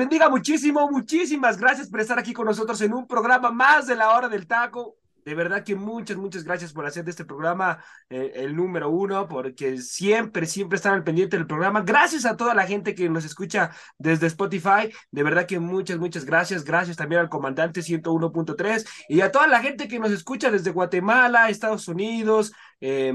Bendiga muchísimo, muchísimas gracias por estar aquí con nosotros en un programa más de la hora del taco. De verdad que muchas, muchas gracias por hacer de este programa eh, el número uno, porque siempre, siempre están al pendiente del programa. Gracias a toda la gente que nos escucha desde Spotify. De verdad que muchas, muchas gracias. Gracias también al comandante 101.3 y a toda la gente que nos escucha desde Guatemala, Estados Unidos, eh,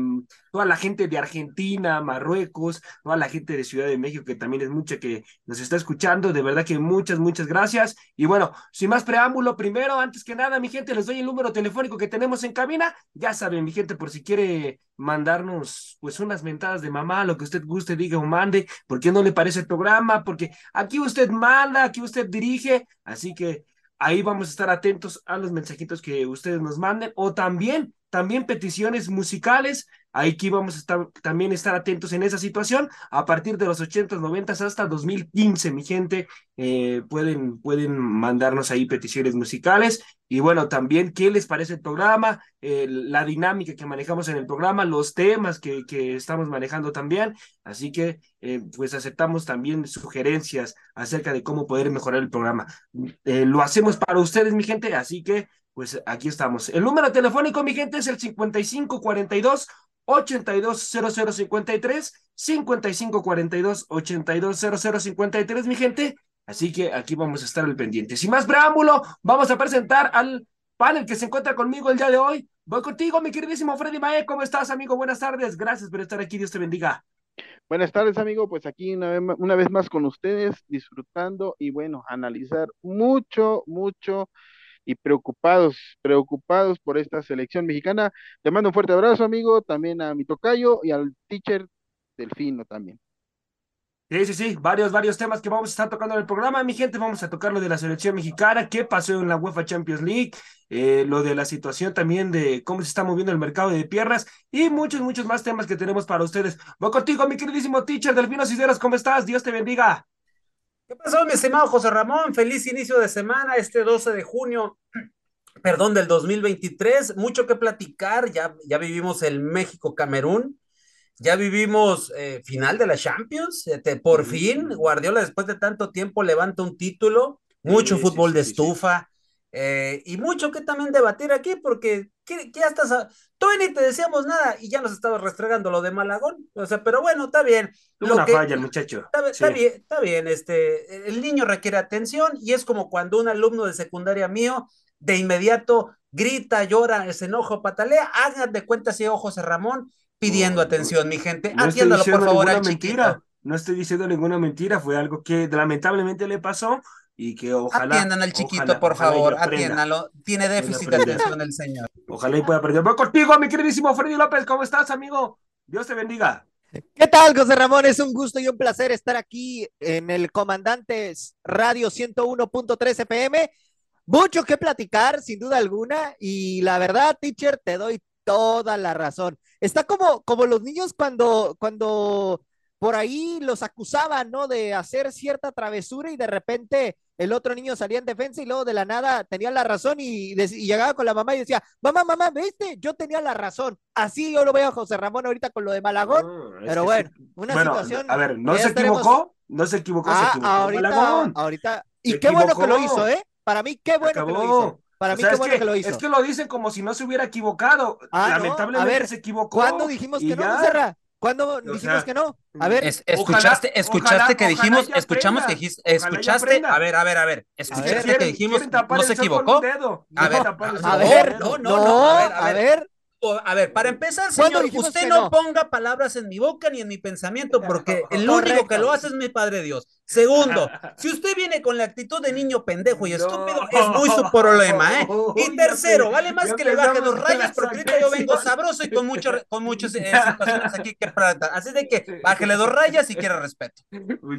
toda la gente de Argentina, Marruecos, toda la gente de Ciudad de México, que también es mucha que nos está escuchando. De verdad que muchas, muchas gracias. Y bueno, sin más preámbulo, primero, antes que nada, mi gente, les doy el número telefónico que tenemos en cabina. Ya saben, mi gente, por si quiere mandarnos pues unas mentadas de mamá, lo que usted guste, diga o mande, porque no le parece el programa, porque aquí usted manda, aquí usted dirige, así que ahí vamos a estar atentos a los mensajitos que ustedes nos manden o también también peticiones musicales. Aquí vamos a estar, también estar atentos en esa situación. A partir de los 80, 90 hasta 2015, mi gente, eh, pueden, pueden mandarnos ahí peticiones musicales. Y bueno, también qué les parece el programa, la dinámica que manejamos en el programa, los temas que, que estamos manejando también. Así que, eh, pues aceptamos también sugerencias acerca de cómo poder mejorar el programa. Eh, lo hacemos para ustedes, mi gente, así que pues aquí estamos. El número telefónico, mi gente, es el 5542 820053, 5542 820053, mi gente. Así que aquí vamos a estar al pendiente. Sin más preámbulo, vamos a presentar al panel que se encuentra conmigo el día de hoy. Voy contigo, mi queridísimo Freddy Mae. ¿Cómo estás, amigo? Buenas tardes. Gracias por estar aquí. Dios te bendiga. Buenas tardes, amigo. Pues aquí una vez, una vez más con ustedes, disfrutando y bueno, analizar mucho, mucho y preocupados, preocupados por esta selección mexicana. Te mando un fuerte abrazo, amigo, también a mi tocayo y al teacher Delfino también. Sí, sí, sí, varios, varios temas que vamos a estar tocando en el programa, mi gente, vamos a tocar lo de la selección mexicana, qué pasó en la UEFA Champions League, eh, lo de la situación también de cómo se está moviendo el mercado de piernas y muchos, muchos más temas que tenemos para ustedes. Voy contigo, mi queridísimo teacher Delfino Cisneros, ¿cómo estás? Dios te bendiga. ¿Qué pasó, mi estimado José Ramón? Feliz inicio de semana, este 12 de junio, perdón, del 2023. Mucho que platicar, ya, ya vivimos el México-Camerún, ya vivimos eh, final de la Champions, este, por fin, Guardiola después de tanto tiempo levanta un título, mucho fútbol de estufa. Eh, y mucho que también debatir aquí, porque ¿qué, ya estás, todavía ni te decíamos nada y ya nos estabas restregando lo de Malagón, o sea, pero bueno, está bien. Lo una falla muchacho. Está, bien, está bien, este, el niño requiere atención y es como cuando un alumno de secundaria mío de inmediato grita, llora, se enoja, patalea, hagan de cuenta si ojos a Ramón pidiendo atención, mi gente, no atiéndalo por favor al mentira. No estoy diciendo ninguna mentira, fue algo que lamentablemente le pasó y que ojalá. Atiendan al chiquito, por favor, atiéndanlo. Tiene déficit de atención el señor. Ojalá y pueda aprender. Voy contigo, mi queridísimo Freddy López, ¿cómo estás, amigo? Dios te bendiga. ¿Qué tal, José Ramón? Es un gusto y un placer estar aquí en el Comandantes Radio 101.3 FM. Mucho que platicar, sin duda alguna, y la verdad, teacher, te doy toda la razón. Está como, como los niños cuando, cuando por ahí los acusaban, ¿no? De hacer cierta travesura y de repente el otro niño salía en defensa y luego de la nada tenía la razón y, llegaba con la mamá y decía, mamá, mamá, ¿viste? Yo tenía la razón. Así yo lo veo a José Ramón ahorita con lo de Malagón. pero bueno, una situación. A ver, ¿no se equivocó? No se equivocó, se ah, equivocó. Ahorita, ahorita. Y qué bueno que lo hizo, ¿eh? Para mí, qué bueno que lo hizo. Para mí, qué bueno que, lo hizo. Es que lo dicen como si no se hubiera equivocado. Ah, Lamentablemente a ver, se equivocó. ¿Cuándo dijimos que no, Cerra? ¿Cuándo dijimos que no? A ver, escuchaste, escuchaste que dijimos, escuchamos que dijiste, escuchaste, a ver, a ver, a ver, escuchaste que dijimos, no se equivocó. A ver, a ver, no, no, a ver, a ver, a ver, para empezar, señor, usted no, ponga palabras en mi boca ni en mi pensamiento, porque el único que lo hace es mi Padre Dios. Segundo, si usted viene con la actitud de niño pendejo y estúpido, es muy su problema, ¿eh? Y tercero, vale más que le baje dos rayas, porque ahorita yo vengo sabroso y con, mucho, con muchas eh, situaciones aquí que tratar. Así de que bájele dos rayas y quiera respeto.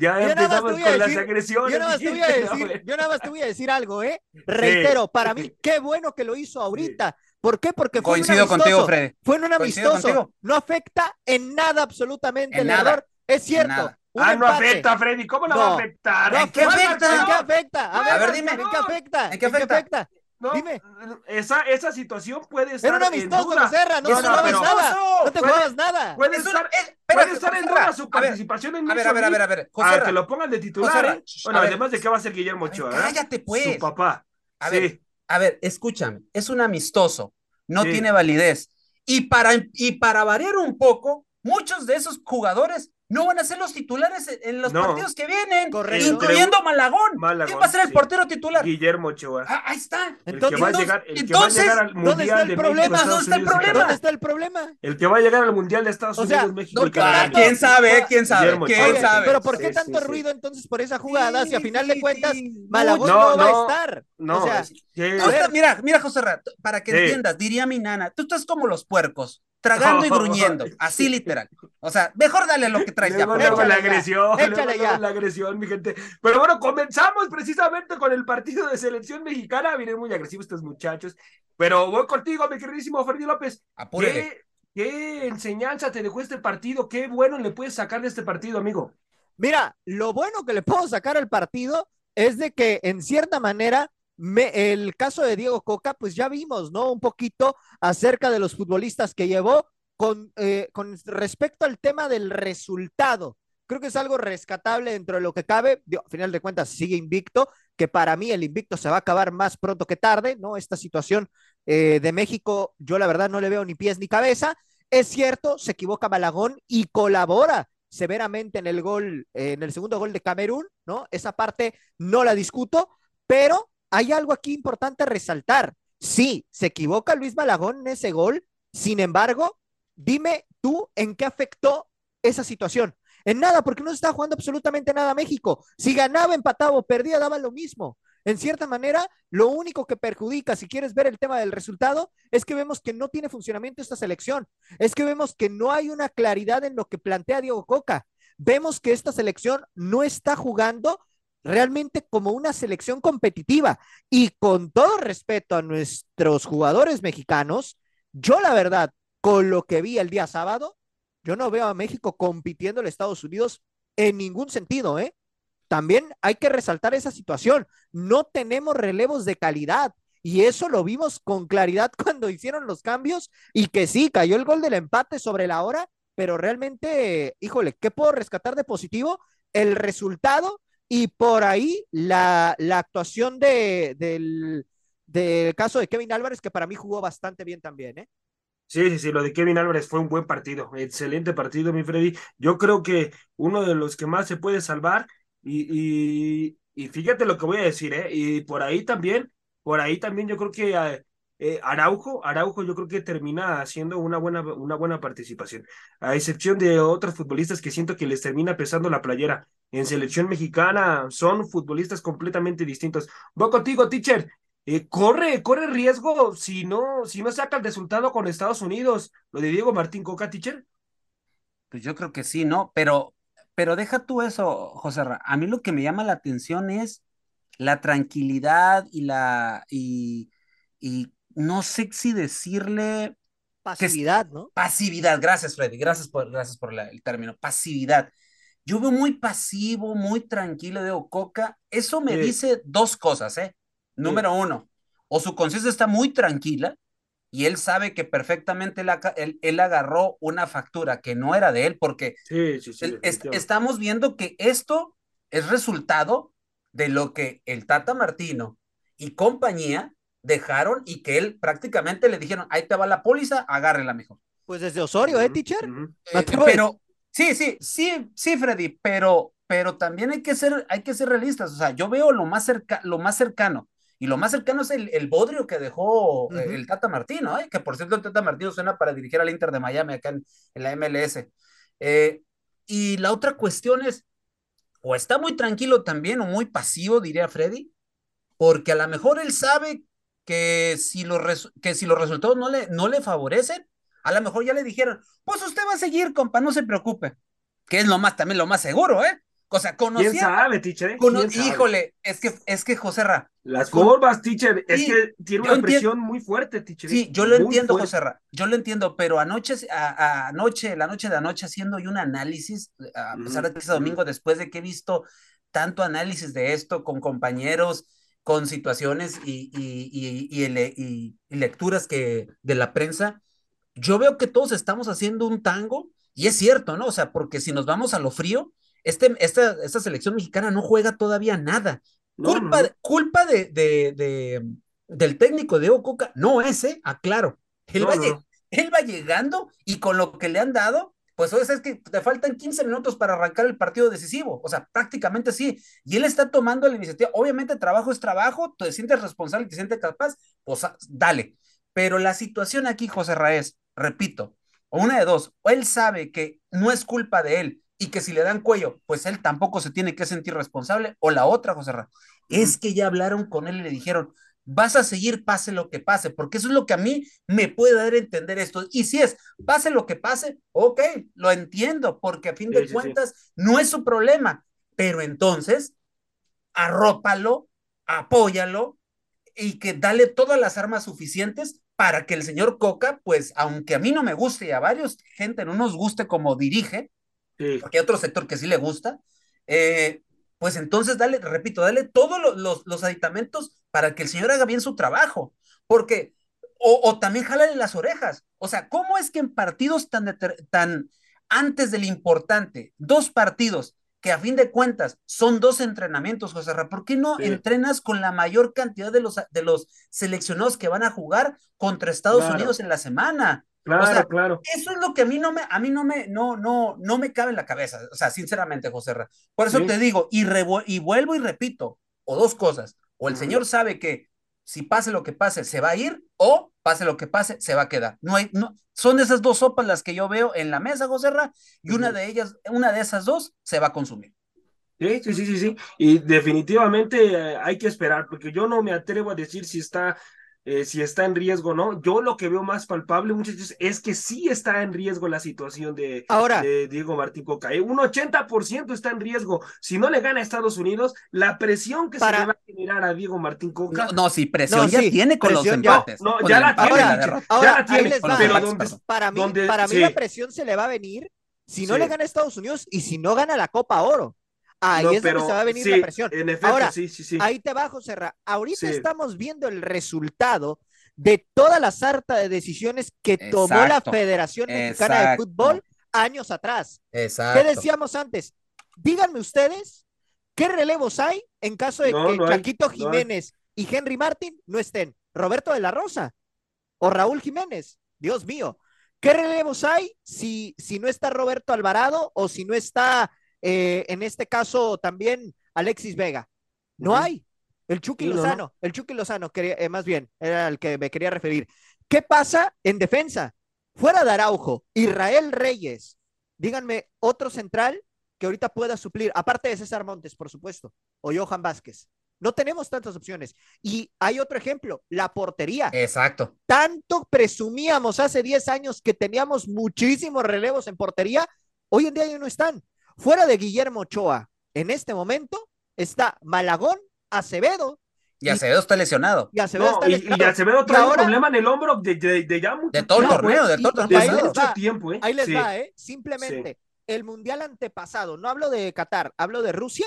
Ya empezamos con las agresiones. Yo nada, más te voy a decir, yo nada más te voy a decir algo, ¿eh? Reitero, para mí, qué bueno que lo hizo ahorita. ¿Por qué? Porque fue Coincido un amistoso. contigo, Freddy. Fue un amistoso. No afecta en nada absolutamente el error. Es cierto. Ah, no afecta, Freddy. ¿Cómo no, va a afectar? ¿En qué afecta? ¿En qué afecta? A ver, dime. ¿En qué afecta? ¿En qué afecta? No, Dime. Esa, esa situación puede estar. Era un amistoso, Serra, no, no, no, no, nada. No te juegas nada. Puede estar, puede estar en duda su participación en A ver, a ver, a ver, a ver. José que lo pongan de titular. ¿eh? Bueno, además de que va a ser Guillermo Ochoa. Cállate, pues. Su papá. A ver, a ver, escúchame. Es un amistoso no tiene validez. Y para, y para variar un poco, muchos de esos jugadores no van a ser los titulares en los partidos que vienen, incluyendo Malagón. ¿Quién va a ser el portero titular? Guillermo Ochoa. Ah, ahí está. El que va a llegar, el que va a llegar al Mundial ¿dónde está el de problema? México, ¿Dónde está el problema? ¿Dónde está el problema? El que va a llegar al Mundial de Estados O sea, Unidos, México no, y Canadá. ¿Quién sabe? ¿Quién sabe? Guillermo ¿Quién Ochoa. sabe? Pero ¿por qué Sí, tanto sí, sí. ruido entonces por esa jugada? Sí, si a final de cuentas sí. Malagón No, no, va a estar. No, o sea, mira, mira, José Rato, para que Sí. entiendas, diría mi nana, tú estás como los puercos, tragando y gruñendo, así literal. O sea, mejor dale lo que traes ya. Luego, luego la ya, agresión, luego, ya. la agresión, mi gente. Pero bueno, comenzamos precisamente con el partido de selección mexicana. Vienen muy agresivos estos muchachos. Pero voy contigo, mi queridísimo Freddy López. ¿Qué, ¿Qué enseñanza te dejó este partido? ¿Qué bueno le puedes sacar de este partido, amigo? Mira, lo bueno que le puedo sacar al partido es de que en cierta manera me- el caso de Diego Coca, pues ya vimos, ¿no? Un poquito acerca de los futbolistas que llevó con, eh, con respecto al tema del resultado. Creo que es algo rescatable dentro de lo que cabe. Digo, a final de cuentas, sigue invicto, que para mí el invicto se va a acabar más pronto que tarde, ¿no? Esta situación eh, de México, yo la verdad no le veo ni pies ni cabeza. Es cierto, se equivoca Malagón y colabora severamente en el gol, en el segundo gol de Camerún, ¿no? Esa parte no la discuto, pero hay algo aquí importante a resaltar. Sí, se equivoca Luis Malagón en ese gol, sin embargo, dime tú en qué afectó esa situación. En nada, porque no se está jugando absolutamente nada México. Si ganaba, empataba o perdía, daba lo mismo. En cierta manera, lo único que perjudica, si quieres ver el tema del resultado, es que vemos que no tiene funcionamiento esta selección. Es que vemos que no hay una claridad en lo que plantea Diego Coca. Vemos que esta selección no está jugando realmente como una selección competitiva. Y con todo respeto a nuestros jugadores mexicanos, yo la verdad, con lo que vi el día sábado, yo no veo a México compitiendo en Estados Unidos en ningún sentido, ¿eh? También hay que resaltar esa situación. No tenemos relevos de calidad. Y eso lo vimos con claridad cuando hicieron los cambios y que sí, cayó el gol del empate sobre la hora, pero realmente, híjole, ¿qué puedo rescatar de positivo? El resultado y por ahí la, la actuación de, del, del caso de Kevin Álvarez, que para mí jugó bastante bien también, ¿eh? Sí, sí, sí, lo de Kevin Álvarez fue un buen partido, excelente partido, mi Freddy. Yo creo que uno de los que más se puede salvar, y, y, y fíjate lo que voy a decir, ¿eh? Y por ahí también, por ahí también yo creo que eh, Araujo, Araujo yo creo que termina haciendo una buena, una buena participación, a excepción de otros futbolistas que siento que les termina pesando la playera. En selección mexicana son futbolistas completamente distintos. Voy contigo, teacher. Eh, corre, corre riesgo si no, si no saca el resultado con Estados Unidos. Lo de Diego Martín Coca, teacher. Pues yo creo que sí, ¿no? Pero, pero deja tú eso, José. Ra. A mí lo que me llama la atención es la tranquilidad y la y, y no sé si decirle pasividad, ¿no? Pasividad, gracias, Freddy, gracias por, gracias por la, el término, pasividad. Yo veo muy pasivo, muy tranquilo de Coca. Eso me Sí. dice dos cosas, ¿eh? Número uno, o su conciencia está muy tranquila y él sabe que perfectamente él, él- él agarró una factura que no era de él, porque Sí, sí, sí. el- es- definitivamente. estamos viendo que esto es resultado de lo que el Tata Martino y compañía dejaron y que él prácticamente le dijeron, ahí te va la póliza, agárrela mejor. Pues desde Osorio, ¿eh, teacher? Eh, pero sí, sí, sí, sí, Freddy, pero, pero también hay que ser, hay que ser realistas. O sea, yo veo lo más cerca, lo más cercano y lo más cercano es el, el bodrio que dejó uh -huh. el Tata Martino, ¿eh? que por cierto el Tata Martino suena para dirigir al Inter de Miami acá en, en la MLS. Eh, y la otra cuestión es, o está muy tranquilo también o muy pasivo, diría Freddy, porque a lo mejor él sabe que si los, que si los resultados no le, no le favorecen, a lo mejor ya le dijeron, pues usted va a seguir, compa, no se preocupe, que es lo más, también lo más seguro, ¿eh? O sea, conocía. ¿Quién sabe, teacher? Cono híjole, es que, es que José Ra. Las formas, teacher, es sí, que tiene una presión muy fuerte, teacher. Sí, yo lo entiendo, fuerte. José Ra, yo lo entiendo, pero anoche, a, a anoche, la noche de anoche, haciendo yo un análisis, a pesar de que es domingo, después de que he visto tanto análisis de esto con compañeros, con situaciones y, y, y, y, lecturas que de la prensa, yo veo que todos estamos haciendo un tango, y es cierto, ¿no? O sea, porque si nos vamos a lo frío, este, esta, esta selección mexicana no juega todavía nada. No, culpa, no. culpa de, de, de, del técnico de Ococa, no ese, aclaro. Él, no, va, él va llegando y con lo que le han dado, pues o sea, es que te faltan 15 minutos para arrancar el partido decisivo, o sea, prácticamente sí, y él está tomando la iniciativa, obviamente trabajo es trabajo, te sientes responsable, te sientes capaz, pues dale, pero la situación aquí, José Raez, repito, o una de dos, o él sabe que no es culpa de él, y que si le dan cuello, pues él tampoco se tiene que sentir responsable. O la otra, José Ra, es que ya hablaron con él y le dijeron, vas a seguir pase lo que pase, porque eso es lo que a mí me puede dar a entender esto. Y si es, pase lo que pase, ok, lo entiendo, porque a fin de sí, cuentas sí. no es su problema, pero entonces arrópalo, apóyalo y que dale todas las armas suficientes para que el señor Coca, pues aunque a mí no me guste y a varios gente no nos guste como dirige, porque hay otro sector que sí le gusta, eh, pues entonces dale, repito, dale todos los, los, los, aditamentos para que el señor haga bien su trabajo, porque, o, o también jálale las orejas, o sea, ¿cómo es que en partidos tan, tan antes del importante, dos partidos, que a fin de cuentas son dos entrenamientos, José Ra, ¿por qué no sí. entrenas con la mayor cantidad de los, de los seleccionados que van a jugar contra Estados claro. Unidos en la semana? Claro, o sea, claro. Eso es lo que a mí no me, a mí no me, no, no, no me cabe en la cabeza. O sea, sinceramente, José Ra. Por eso sí. te digo, y, y, vuelvo y repito, o dos cosas. O el señor sabe que si pase lo que pase, se va a ir, o pase lo que pase, se va a quedar. No hay, no, son esas dos sopas las que yo veo en la mesa, José Ra, y una de ellas, una de esas dos, se va a consumir. Sí, sí, sí, sí, sí. Y definitivamente eh, hay que esperar, porque yo no me atrevo a decir si está eh, si está en riesgo o no. Yo lo que veo más palpable, muchachos, es que sí está en riesgo la situación de, Ahora, de Diego Martín Coca. ¿eh? Un 80% está en riesgo. Si no le gana a Estados Unidos, la presión que para... se le va a generar a Diego Martín Coca. No, no sí, presión no, ya sí, tiene con los empates. No, no ya, la tiene, ahora, ahora, ya la tiene. Pero donde, para mí, donde, para mí sí. la presión se le va a venir si no sí. le gana a Estados Unidos y si no gana la Copa Oro. Ahí no, es pero, donde se va a venir sí, la presión. En efecto, Ahora, sí, sí, sí. ahí te bajo, Serra. Ahorita estamos viendo el resultado de toda la sarta de decisiones que Exacto. tomó la Federación Mexicana Exacto. de Fútbol años atrás. Exacto. ¿Qué decíamos antes? Díganme ustedes qué relevos hay en caso de no, que no Chaquito hay, Jiménez no y Henry Martin no estén. Roberto de la Rosa o Raúl Jiménez. Dios mío. ¿Qué relevos hay si, si no está Roberto Alvarado o si no está, eh, en este caso, también Alexis Vega? No uh -huh. hay. El Chucky sí, Lozano, no. el Chucky Lozano, quería, eh, más bien, era el que me quería referir. ¿Qué pasa en defensa? Fuera de Araujo, Israel Reyes, díganme otro central que ahorita pueda suplir, aparte de César Montes, por supuesto, o Johan Vázquez. No tenemos tantas opciones. Y hay otro ejemplo, la portería. Exacto. Tanto presumíamos hace 10 años que teníamos muchísimos relevos en portería, hoy en día ya no están. Fuera de Guillermo Ochoa, en este momento está Malagón Acevedo. Y Acevedo está lesionado. Y Acevedo, no, está lesionado. Y, y, Acevedo trae ahora, un problema en el hombro de, de, de ya mucho De todo el torneo, de todo el torneo. Desde mucho tiempo, ¿eh? Ahí les sí. va, ¿eh? Simplemente, sí. el mundial antepasado, no hablo de Qatar, hablo de Rusia,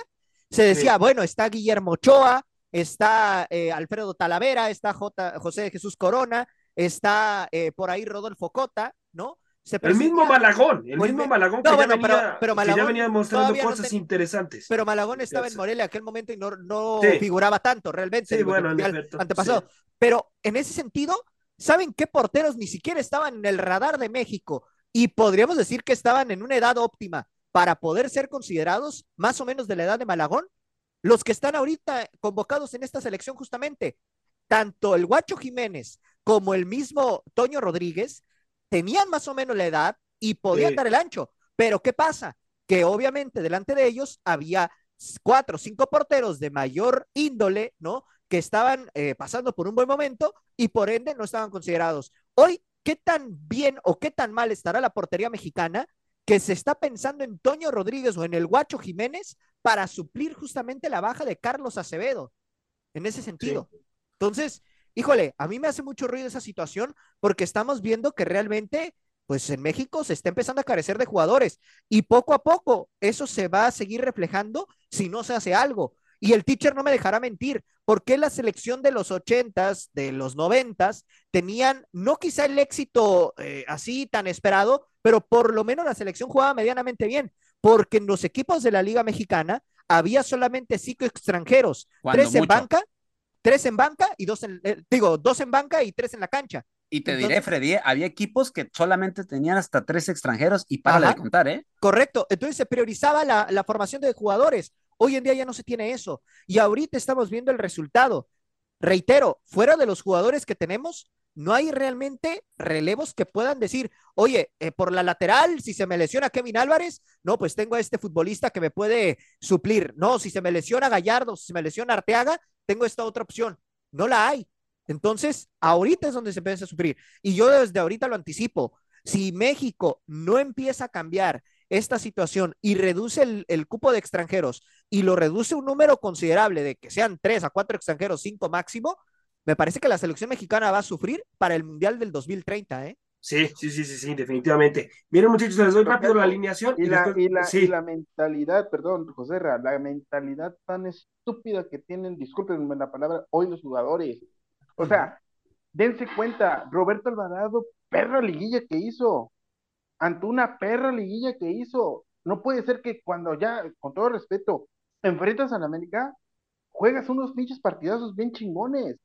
se decía, sí. bueno, está Guillermo Ochoa, está eh, Alfredo Talavera, está J, José Jesús Corona, está eh, por ahí Rodolfo Cota, ¿no? El mismo Malagón, el mismo Malagón no, que, bueno, ya venía, pero, pero Malagón que ya venía mostrando cosas no interesantes. Pero Malagón estaba en Morelia en aquel momento y no, no sí. figuraba tanto realmente. Sí, bueno, efecto, antepasado. Sí. Pero en ese sentido, ¿saben qué porteros ni siquiera estaban en el radar de México? Y podríamos decir que estaban en una edad óptima para poder ser considerados más o menos de la edad de Malagón. los que están ahorita convocados en esta selección justamente, tanto el Guacho Jiménez como el mismo Toño Rodríguez, tenían más o menos la edad y podían dar el ancho. Pero ¿qué pasa? Que obviamente delante de ellos había cuatro o cinco porteros de mayor índole, ¿no? Que estaban eh, pasando por un buen momento y por ende no estaban considerados. Hoy, ¿qué tan bien o qué tan mal estará la portería mexicana que se está pensando en Toño Rodríguez o en el Guacho Jiménez para suplir justamente la baja de Carlos Acevedo? En ese sentido. Entonces, híjole, a mí me hace mucho ruido esa situación porque estamos viendo que realmente pues en México se está empezando a carecer de jugadores y poco a poco eso se va a seguir reflejando si no se hace algo. Y el teacher no me dejará mentir, porque la selección de los ochentas, de los noventas, tenían no quizá el éxito eh, así tan esperado, pero por lo menos la selección jugaba medianamente bien, porque en los equipos de la Liga Mexicana había solamente cinco extranjeros, tres en banca, tres en banca y dos en, eh, digo, dos en banca y tres en la cancha. Y te diré, Freddy, ¿eh? había equipos que solamente tenían hasta tres extranjeros y para de contar, ¿eh? Correcto. Entonces se priorizaba la, la, formación de jugadores. Hoy en día ya no se tiene eso. Y ahorita estamos viendo el resultado. Reitero, fuera de los jugadores que tenemos, no hay realmente relevos que puedan decir, oye, eh, por la lateral, si se me lesiona Kevin Álvarez, no, pues tengo a este futbolista que me puede suplir. No, si se me lesiona Gallardo, si se me lesiona Arteaga, tengo esta otra opción. No la hay. Entonces, ahorita es donde se empieza a sufrir. Y yo desde ahorita lo anticipo. Si México no empieza a cambiar esta situación y reduce el, cupo de extranjeros y lo reduce un número considerable de que sean tres a cuatro extranjeros, cinco máximo, me parece que la selección mexicana va a sufrir para el Mundial del 2030, ¿eh? Sí, sí, sí, sí, sí, definitivamente. Miren, muchachos, les doy rápido la alineación. Y, la, y, la, mentalidad, perdón, José la mentalidad tan estúpida que tienen, discúlpenme la palabra, hoy los jugadores. O sea, dense cuenta, Roberto Alvarado, perra liguilla que hizo, ante una perra liguilla que hizo. No puede ser que cuando ya, con todo respeto, enfrentas a la América, juegas unos pinches partidazos bien chingones.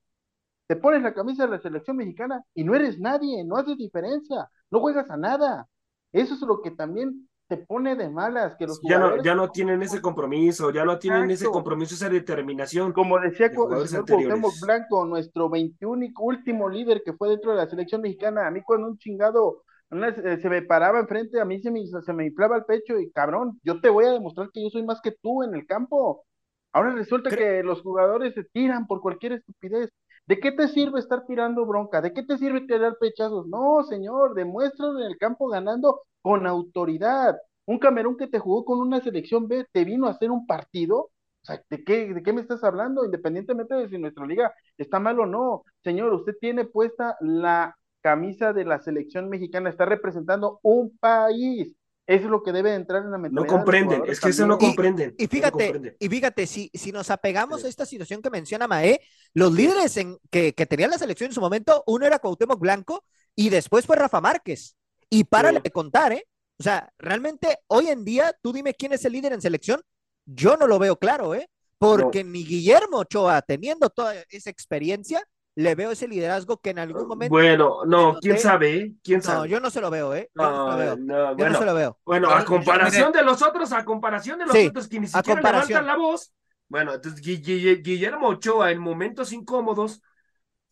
Te pones la camisa de la selección mexicana y no eres nadie, no haces diferencia, no juegas a nada. Eso es lo que también te pone de malas que los ya no ya no tienen ese compromiso ya no tienen ese compromiso esa determinación como decía el señor Blanco nuestro 21 último líder que fue dentro de la selección mexicana a mí cuando un chingado eh, se me paraba enfrente a mí se me se me inflaba el pecho y cabrón yo te voy a demostrar que yo soy más que tú en el campo. Ahora resulta que los jugadores se tiran por cualquier estupidez ¿De qué te sirve estar tirando bronca? ¿De qué te sirve tirar pechazos? No, señor, demuéstralo en el campo ganando con autoridad. Un Camerún que te jugó con una selección B te vino a hacer un partido. O sea, ¿de qué, ¿de qué me estás hablando? Independientemente de si nuestra liga está mal o no. Señor, usted tiene puesta la camisa de la selección mexicana, está representando un país. Eso es lo que debe entrar en la mentalidad. No comprenden, es que eso no comprenden. Y, fíjate, y fíjate, si, si nos apegamos a esta situación que menciona Mae, los líderes en, que, que tenían la selección en su momento, uno era Cuauhtémoc Blanco y después fue Rafa Márquez. Y para de contar, ¿eh? O sea, realmente hoy en día, tú dime quién es el líder en selección, yo no lo veo claro, ¿eh? Porque ni Guillermo Ochoa, teniendo toda esa experiencia, le veo ese liderazgo que en algún momento. Bueno, no, quién sabe, ¿eh? quién sabe. No, yo no se lo veo, ¿eh? Yo no, se lo veo. No, yo no se lo veo. Bueno, a comparación de los otros, a comparación de los otros que ni siquiera levantan la voz. Bueno, entonces Guillermo Ochoa en momentos incómodos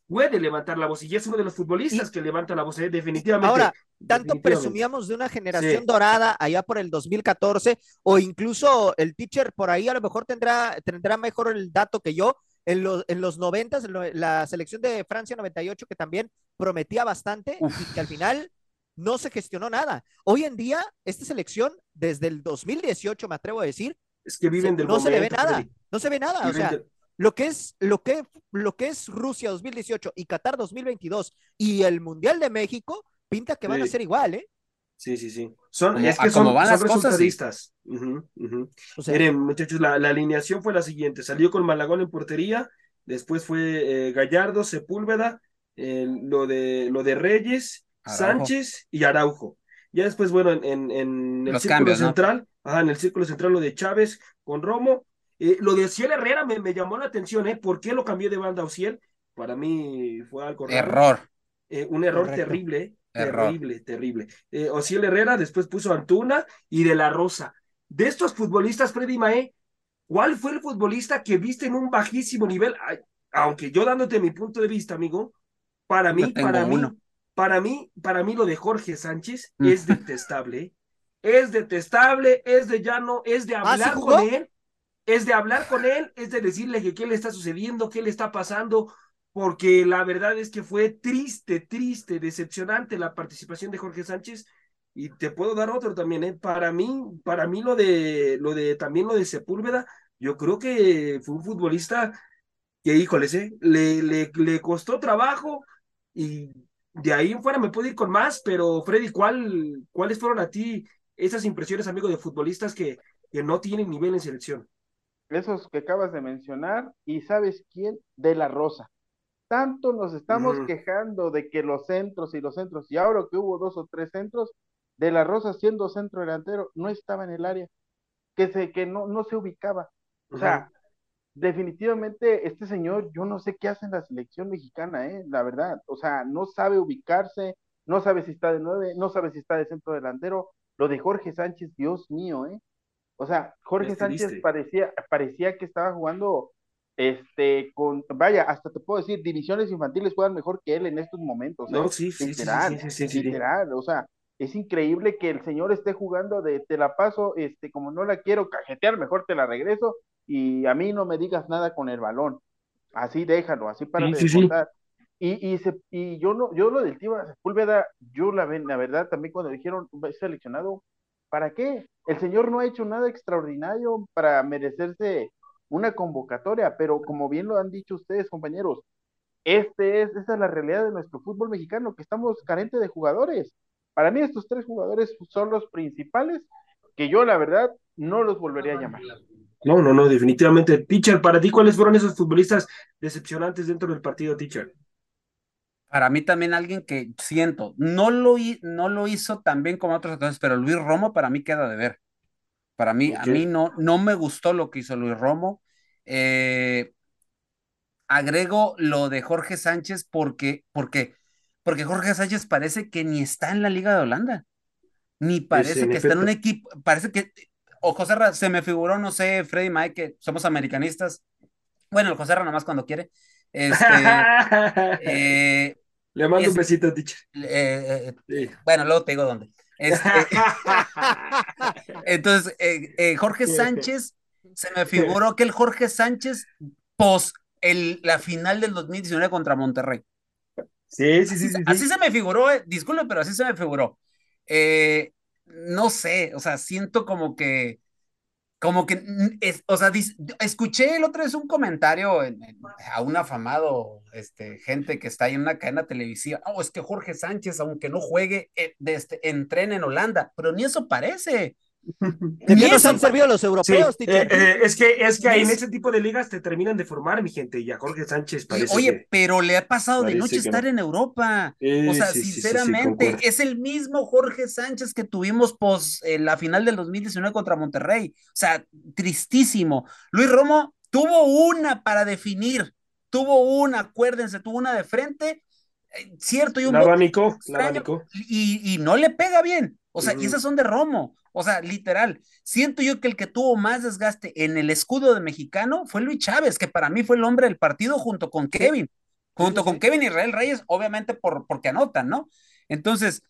puede levantar la voz y es uno de los futbolistas que levanta la voz, ¿eh? definitivamente. Ahora, tanto presumíamos de una generación dorada allá por el 2014 o incluso el teacher por ahí a lo mejor tendrá, tendrá mejor el dato que yo, en, los, en los 90, la selección de Francia 98, que también prometía bastante y que al final no se gestionó nada. Hoy en día, esta selección, desde el 2018, me atrevo a decir, es que viven del no se le ve nada, no se ve nada. o sea, lo que es, lo que, lo que es Rusia 2018 y Qatar 2022 y el Mundial de México, pinta que van a ser igual, ¿eh? Sí, sí, sí. Son, es que son, son resultadistas. Miren, muchachos, la, alineación fue la siguiente. Salió con Malagón en portería, después fue eh, Gallardo, Sepúlveda, eh, lo, de, lo de Reyes, Sánchez y Araujo. Ya después, bueno, en, en, el círculo central, en el círculo central lo de Chávez con Romo. Eh, lo de Ociel Herrera me, me, llamó la atención, ¿eh? ¿Por qué lo cambió de banda a Ociel? Para mí fue algo Error. un error terrible, Terrible, terrible. Eh, Ociel Herrera, después puso Antuna y De La Rosa. De estos futbolistas, Freddy Mae, ¿Cuál fue el futbolista que viste en un bajísimo nivel? aunque yo dándote mi punto de vista, amigo, para mí, para mí, para mí, para mí lo de Jorge Sánchez mm. es detestable. Es detestable, es de llano, es de ¿Ah, hablar con él, es de hablar con él, es de decirle que qué le está sucediendo, qué le está pasando, porque la verdad es que fue triste, triste, decepcionante la participación de Jorge Sánchez. Y te puedo dar otro también, ¿eh? Para mí, para mí lo de, lo de, también lo de Sepúlveda, yo creo que fue un futbolista que, híjoles, ¿eh? le, le, le costó trabajo y de ahí en fuera me puedo ir con más, pero Freddy, ¿cuál, ¿cuáles fueron a ti esas impresiones, amigo, de futbolistas que, que no tienen nivel en selección? Esos que acabas de mencionar, y ¿sabes quién? De la Rosa. Tanto nos estamos quejando de que los centros y los centros, y ahora que hubo dos o tres centros, de la Rosa siendo centro delantero, no estaba en el área, que, se, que no, no se ubicaba. O sea, definitivamente este señor, yo no sé qué hace en la selección mexicana, ¿eh? la verdad. O sea, no sabe ubicarse, no sabe si está de nueve, no sabe si está de centro delantero. Lo de Jorge Sánchez, Dios mío, ¿eh? O sea, Jorge Sánchez parecía, parecía que estaba jugando, este, con, vaya, hasta te puedo decir, divisiones infantiles juegan mejor que él en estos momentos. ¿eh? No, sí, sí, literal, sí, literal, o sea, es increíble que el señor esté jugando de te la paso, este, como no la quiero cajetear, mejor te la regreso y a mí no me digas nada con el balón. Así déjalo, así para de contar. Y, y, se, y yo no, yo lo del tío Sepúlveda, yo la, la verdad también cuando dijeron seleccionado, ¿para qué? El señor no ha hecho nada extraordinario para merecerse una convocatoria, pero como bien lo han dicho ustedes, compañeros, este es, esa es la realidad de nuestro fútbol mexicano, que estamos carentes de jugadores. Para mí estos tres jugadores son los principales que yo la verdad no los volvería a llamar. No, no, no, definitivamente. Teacher, para ti, ¿cuáles fueron esos futbolistas decepcionantes dentro del partido, teacher? Para mí también alguien que siento, no lo, no lo hizo tan bien como otros actores, pero Luis Romo para mí queda de ver. Para mí, a mí no, no me gustó lo que hizo Luis Romo. Eh, agrego lo de Jorge Sánchez porque, porque, porque Jorge Sánchez parece que ni está en la Liga de Holanda, ni parece que está en un equipo, parece que o José Ra, se me figuró, no sé, Freddy Mike, que somos americanistas. Bueno, el José Ra nomás cuando quiere. Este, eh, Le mando un besito, teacher. Eh, bueno, luego te digo dónde. Este, entonces, Jorge Sánchez, se me figuró que el Jorge Sánchez pos el, la final del 2019 contra Monterrey. Sí, sí, sí. Así, así se me figuró, disculpe, pero así se me figuró. Eh, no sé, o sea, siento como que, como que, es, o sea, escuché el otro vez un comentario a un afamado, este, gente que está ahí en una cadena televisiva, oh, es que Jorge Sánchez, aunque no juegue, eh, este, entrena en Holanda, pero ni eso parece. ¿De qué nos han servido los europeos, eh, eh, es que, es que en ese tipo de ligas te terminan de formar, mi gente, y a Jorge Sánchez parece Oye, pero le ha pasado de noche estar en Europa. o sea, sinceramente, es el mismo Jorge Sánchez que tuvimos pos la final del 2019 contra Monterrey. O sea, tristísimo. Luis Romo tuvo una para definir, tuvo una, acuérdense, tuvo una de frente, cierto, y un abanico, y, y no le pega bien. O sea, y esas son de Romo. O sea, literal, siento yo que el que tuvo más desgaste en el escudo de mexicano fue Luis Chávez, que para mí fue el hombre del partido junto con Kevin, junto con Kevin Israel Reyes, obviamente por, porque anotan, ¿no? Entonces,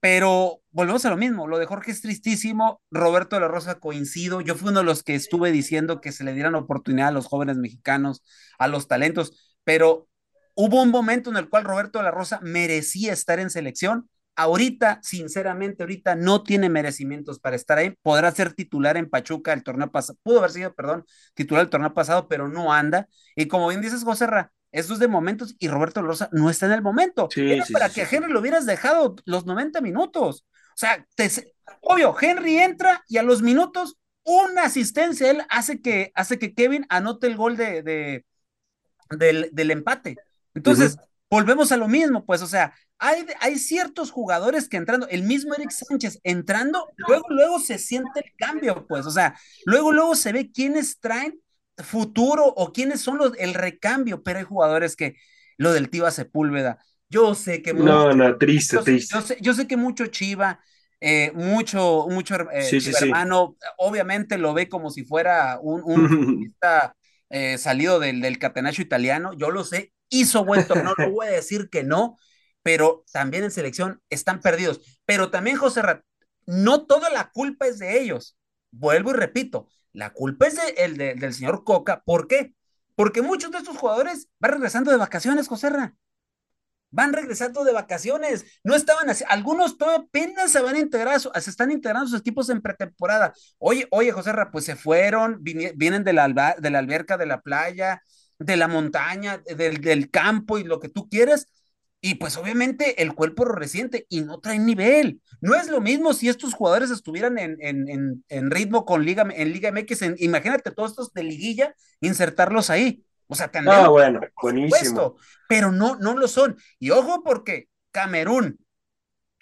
pero volvemos a lo mismo, lo de Jorge es tristísimo, Roberto de la Rosa coincido, yo fui uno de los que estuve diciendo que se le dieran oportunidad a los jóvenes mexicanos, a los talentos, pero hubo un momento en el cual Roberto de la Rosa merecía estar en selección ahorita, sinceramente, ahorita no tiene merecimientos para estar ahí. Podrá ser titular en Pachuca el torneo pasado, pudo haber sido, perdón, titular el torneo pasado, pero no anda. Y como bien dices, José Ra, eso es de momentos y Roberto Rosa no está en el momento. Era para que a Henry lo hubieras dejado los 90 minutos. O sea, obvio, Henry entra y a los minutos una asistencia él hace que, hace que Kevin anote el gol de, de del, empate. Entonces, volvemos a lo mismo, pues, o sea, hay, hay ciertos jugadores que entrando, el mismo Eric Sánchez entrando, luego, luego se siente el cambio, pues, o sea, luego, luego se ve quiénes traen futuro o quiénes son los, el recambio, pero hay jugadores que, lo del Tiva Sepúlveda, yo sé que... No, no, triste, triste. Yo sé, yo sé que mucho Chiva eh, mucho, mucho eh, Sí, sí, sí. hermano, obviamente lo ve como si fuera un, un futbolista, eh, salido del, del catenaccio italiano, yo lo sé, hizo buen torneo, no voy a decir que no, pero también en selección están perdidos. Pero también, José Rat, no toda la culpa es de ellos. Vuelvo y repito, la culpa es de, el de- del señor Coca. ¿Por qué? Porque muchos de estos jugadores van regresando de vacaciones, José Rat. Van regresando de vacaciones, no estaban así, algunos todavía apenas se van a integrar, se están integrando sus equipos en pretemporada. Oye, oye, José Ra, pues se fueron, vienen de la, alba- de la alberca, de la playa, de la montaña, del, del campo y lo que tú quieras, y pues obviamente el cuerpo lo resiente y no traen nivel. No es lo mismo si estos jugadores estuvieran en, en, en, en ritmo con Liga, en Liga MX, en- imagínate todos estos de liguilla, insertarlos ahí. O sea, tendrían Ah, bueno, buenísimo. supuesto, pero no, no lo son. Y ojo porque Camerún,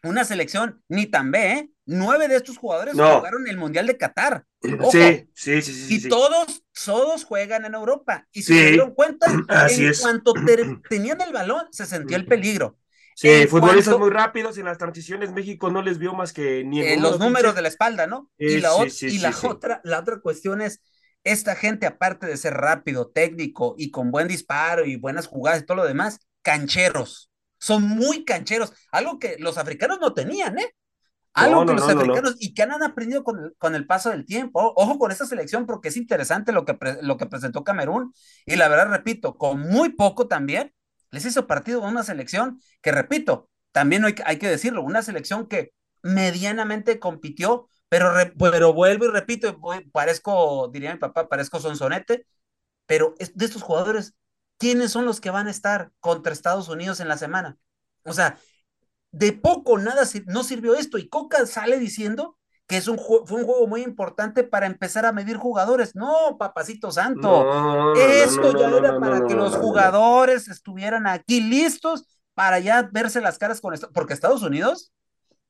una selección ni tan ve, ¿eh? Nueve de estos jugadores No. jugaron el Mundial de Qatar. Ojo, Sí, sí, sí, sí. y sí. todos, todos juegan en Europa. Y Sí. se dieron cuenta, Así en es. cuanto te- tenían el balón, se sentía el peligro. Sí, en futbolistas cuanto- muy rápidos en las transiciones México no les vio más que ni eh, en los uno, números de la espalda, ¿no? Y la, sí, y otra, la otra cuestión es, esta gente, aparte de ser rápido, técnico y con buen disparo y buenas jugadas y todo lo demás, cancheros. Son muy cancheros, algo que los africanos no tenían, ¿eh? Algo No, que no, los no, africanos y que han aprendido con el, con el paso del tiempo. Ojo con esta selección porque es interesante lo que, pre- lo que presentó Camerún y la verdad, repito, con muy poco también les hizo partido a una selección que, repito, también hay, que- hay que decirlo, una selección que medianamente compitió, pero, re- pero vuelvo y repito, voy- parezco, diría mi papá, parezco sonsonete, pero es- de estos jugadores, ¿quiénes son los que van a estar contra Estados Unidos en la semana? O sea, de poco nada sir- no sirvió esto y Coca sale diciendo que es un fue un juego muy importante para empezar a medir jugadores. No, papacito santo. No, Esto no, ya no, era no, para no, que no, los no, no. jugadores estuvieran aquí listos para ya verse las caras con esto, porque Estados Unidos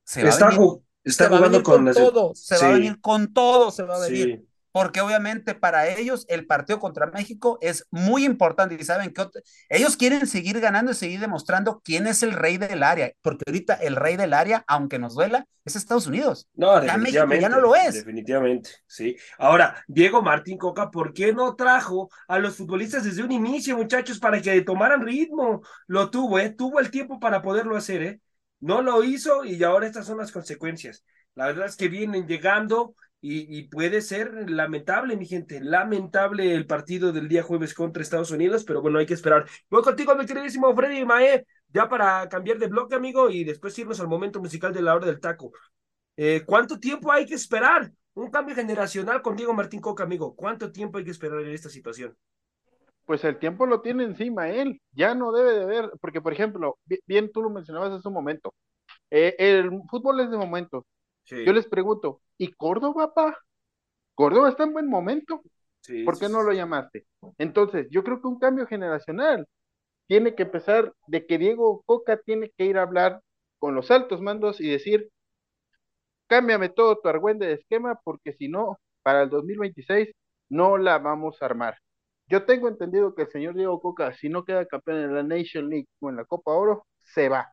se va a venir, ju- está se va a jugando venir con con las- todo, se va a venir con todo, se va a venir sí. Porque obviamente para ellos el partido contra México es muy importante y saben que ellos quieren seguir ganando y seguir demostrando quién es el rey del área, porque ahorita el rey del área, aunque nos duela, es Estados Unidos. No, Ya México definitivamente. ya no lo es. Definitivamente, sí. Ahora, Diego Martín Coca, ¿por qué no trajo a los futbolistas desde un inicio, muchachos, para que tomaran ritmo? Lo tuvo, ¿eh? Tuvo el tiempo para poderlo hacer, ¿eh? No lo hizo y ahora estas son las consecuencias. La verdad es que vienen llegando y, puede ser lamentable, mi gente, lamentable el partido del día jueves contra Estados Unidos, pero bueno, hay que esperar. Voy contigo, mi queridísimo Freddy Mae, ya para cambiar de bloque, amigo, y después irnos al momento musical de la hora del taco. Eh, ¿Cuánto tiempo hay que esperar? Un cambio generacional con Diego Martín Coca, amigo. ¿Cuánto tiempo hay que esperar en esta situación? Pues el tiempo lo tiene encima él, ya no debe de ver, porque por ejemplo, bi- bien tú lo mencionabas hace un momento, eh, el fútbol es de momentos. Sí, Yo les pregunto, ¿y Córdoba, pa? Córdoba está en buen momento, sí, ¿por sí, qué no lo llamaste? Entonces, yo creo que un cambio generacional tiene que empezar de que Diego Coca tiene que ir a hablar con los altos mandos y decir, cámbiame todo tu argüende de esquema, porque si no, para el 2026 no la vamos a armar. Yo tengo entendido que el señor Diego Coca, si no queda campeón en la Nation League o en la Copa Oro, se va.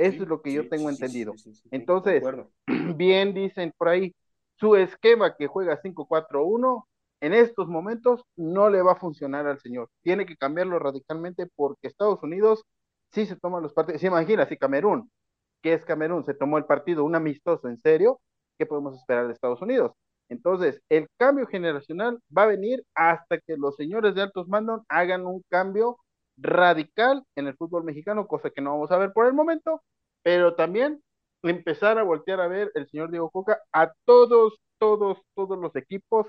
Eso es lo que yo tengo entendido. Entonces, bien dicen por ahí, su esquema que juega 5-4-1, en estos momentos no le va a funcionar al señor. Tiene que cambiarlo radicalmente porque Estados Unidos sí se toma los partidos. Se imagina si Camerún, que es Camerún, se tomó el partido un amistoso en serio, ¿qué podemos esperar de Estados Unidos? Entonces, el cambio generacional va a venir hasta que los señores de altos mandos hagan un cambio radical en el fútbol mexicano, cosa que no vamos a ver por el momento, pero también empezar a voltear a ver el señor Diego Coca a todos, todos, todos los equipos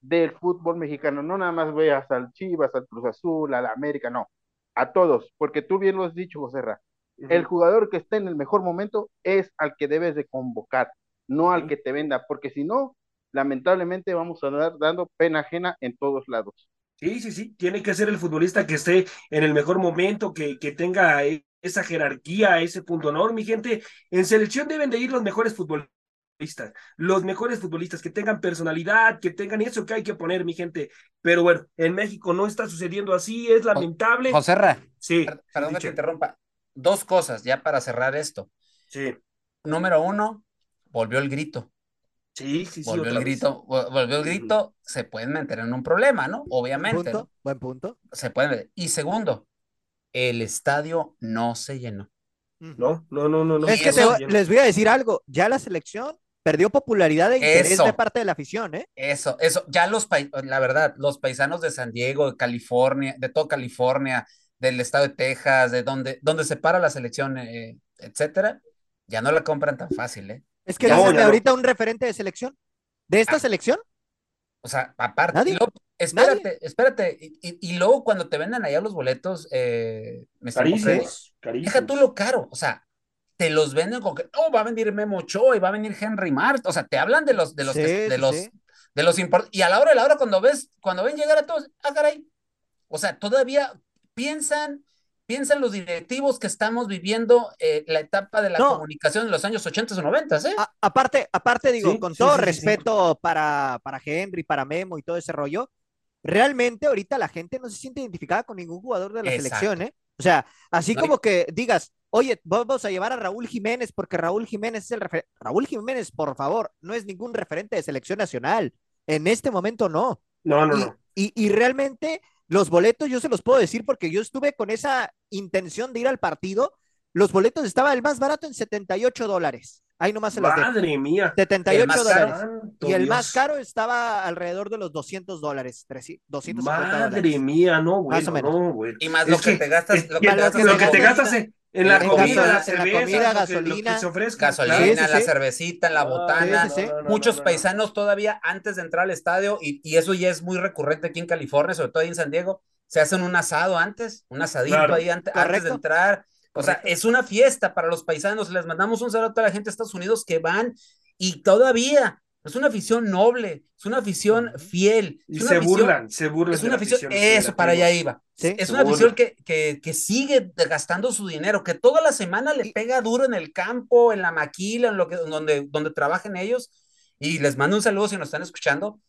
del fútbol mexicano. No nada más veas al Chivas, al Cruz Azul, al América, no, a todos, porque tú bien lo has dicho, José Ra. El jugador que esté en el mejor momento es al que debes de convocar, no al que te venda, porque si no, lamentablemente vamos a dar dando pena ajena en todos lados. Sí, sí, sí. Tiene que ser el futbolista que esté en el mejor momento, que, que tenga esa jerarquía, ese punto honor, mi gente. En selección deben de ir los mejores futbolistas, los mejores futbolistas que tengan personalidad, que tengan eso que hay que poner, mi gente. Pero bueno, en México no está sucediendo así, es lamentable. José Ra, Sí, per- perdón que te interrumpa. Dos cosas ya para cerrar esto. sí, Número uno, volvió el grito. Sí, sí, sí. Volvió el vez. grito, vol- volvió el grito, se pueden meter en un problema, ¿no? Buen Obviamente. punto, ¿no? buen punto. Se pueden meter. Y segundo, el estadio no se llenó. No, no, no, no. no. Es que te les voy a decir algo, ya la selección perdió popularidad e interés Eso. de parte de la afición, ¿eh? Eso, eso, ya los paisanos, la verdad, los paisanos de San Diego, de California, de toda California, del estado de Texas, de donde, donde se para la selección, eh, etcétera, ya no la compran tan fácil, ¿eh? Es que No, ahorita un referente de selección. ¿De esta Ah. selección? O sea, aparte, Nadie. y espérate, espérate, y, y- y luego cuando te venden allá los boletos, eh, me Carísimos, carísimos. deja tú lo caro, o sea, te los venden con que, no, va a venir Memo Ochoa y va a venir Henry Martin, o sea, te hablan de los, de los, Sí, de sí, los, sí. de los import- y a la hora de la hora cuando ves, cuando ven llegar a todos, ah, caray, o sea, todavía piensan, piensan los directivos que estamos viviendo eh, la etapa de la No. comunicación en los años 80 o 90, ¿eh? A- aparte, aparte digo, Sí, con sí, todo sí, sí, sí. respeto para, para Henry, para Memo y todo ese rollo, realmente ahorita la gente no se siente identificada con ningún jugador de la Exacto. selección, ¿eh? O sea, así No, como que digas, oye, vamos a llevar a Raúl Jiménez porque Raúl Jiménez es el referente. Raúl Jiménez, por favor, no es ningún referente de selección nacional. En este momento no. No, no, y, no. y- y realmente los boletos yo se los puedo decir porque yo estuve con esa intención de ir al partido. Los boletos estaba el más barato en 78 dólares. Ahí nomás se las dejo. Madre mía. 78 El más caro. dólares. Santo Y el Dios. más caro estaba alrededor de los 200 dólares, 300, 250 Madre dólares. mía, no, güey. Más o menos. No, güey. Y más Es lo que, te gastas, es- lo que te gastas que- lo en que te comida, gastas en, en la en comida, la en la cerveza, comida, lo que- lo gasolina. se ofrezca. gasolina, Sí, sí, la sí. cervecita, la Ah, botana. no, no, Muchos no, no. paisanos todavía antes de entrar al estadio, y, y eso ya es muy recurrente aquí en California, sobre todo ahí en San Diego, se hacen un asado antes, un asadito Claro. ahí ante- antes de entrar. O sea, es una fiesta para los paisanos. Les mandamos un saludo a toda la gente de Estados Unidos que van y todavía es una afición noble, es una afición fiel. Y se afición- burlan, se burlan. Es una afición, eso, para allá iba. Sí. Es Se una afición que, que, que sigue gastando su dinero, que toda la semana le pega duro en el campo, en la maquila, en lo que, donde, donde trabajen ellos. Y les mando un saludo si nos están escuchando,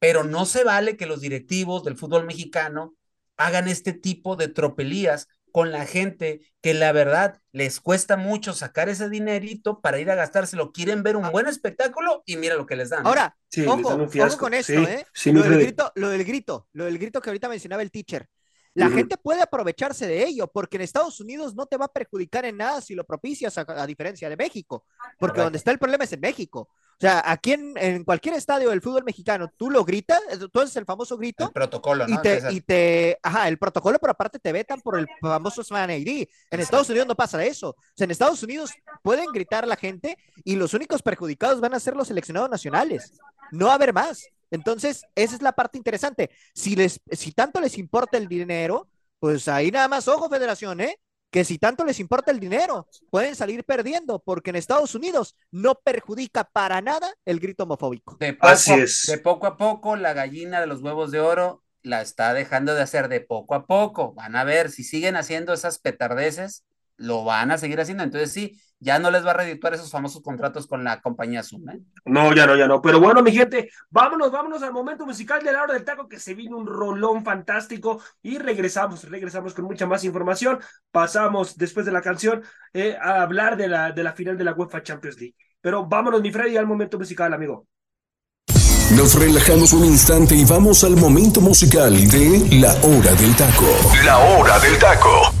pero no se vale que los directivos del fútbol mexicano hagan este tipo de tropelías con la gente que la verdad les cuesta mucho sacar ese dinerito para ir a gastárselo. Quieren ver un buen espectáculo y mira lo que les dan. Ahora, Sí, les ojo, dan un ojo con esto, Sí, ¿eh? sí, lo, del grito, lo del grito, lo del grito que ahorita mencionaba el teacher. La gente puede aprovecharse de ello, porque en Estados Unidos no te va a perjudicar en nada si lo propicias, a, a diferencia de México, porque Correcto. donde está el problema es en México. O sea, aquí en, en cualquier estadio del fútbol mexicano, tú lo gritas, tú haces el famoso grito, el protocolo, ¿no? y te, César? y te, ajá, el protocolo, pero aparte te vetan por el famoso Fan ID. En Estados Unidos no pasa eso. O sea, en Estados Unidos pueden gritar la gente y los únicos perjudicados van a ser los seleccionados nacionales. No va a haber más. Entonces, esa es la parte interesante. Si les, si tanto les importa el dinero, pues ahí nada más, ojo, federación, ¿eh? Que si tanto les importa el dinero, pueden salir perdiendo, porque en Estados Unidos no perjudica para nada el grito homofóbico. De poco, Así a, es. de poco a poco, la gallina de los huevos de oro la está dejando de hacer de poco a poco. Van a ver, si siguen haciendo esas petardeces, lo van a seguir haciendo. Entonces, sí, ya no les va a redituar esos famosos contratos con la compañía Zoom. ¿eh? No, ya no, ya no. Pero bueno, mi gente, vámonos, vámonos al momento musical de la hora del taco, que se vino un rolón fantástico. Y regresamos, regresamos con mucha más información. Pasamos después de la canción eh, a hablar de la, de la final de la UEFA Champions League. Pero vámonos, mi Freddy, al momento musical, amigo. Nos relajamos un instante y vamos al momento musical de La Hora del Taco. La Hora del Taco.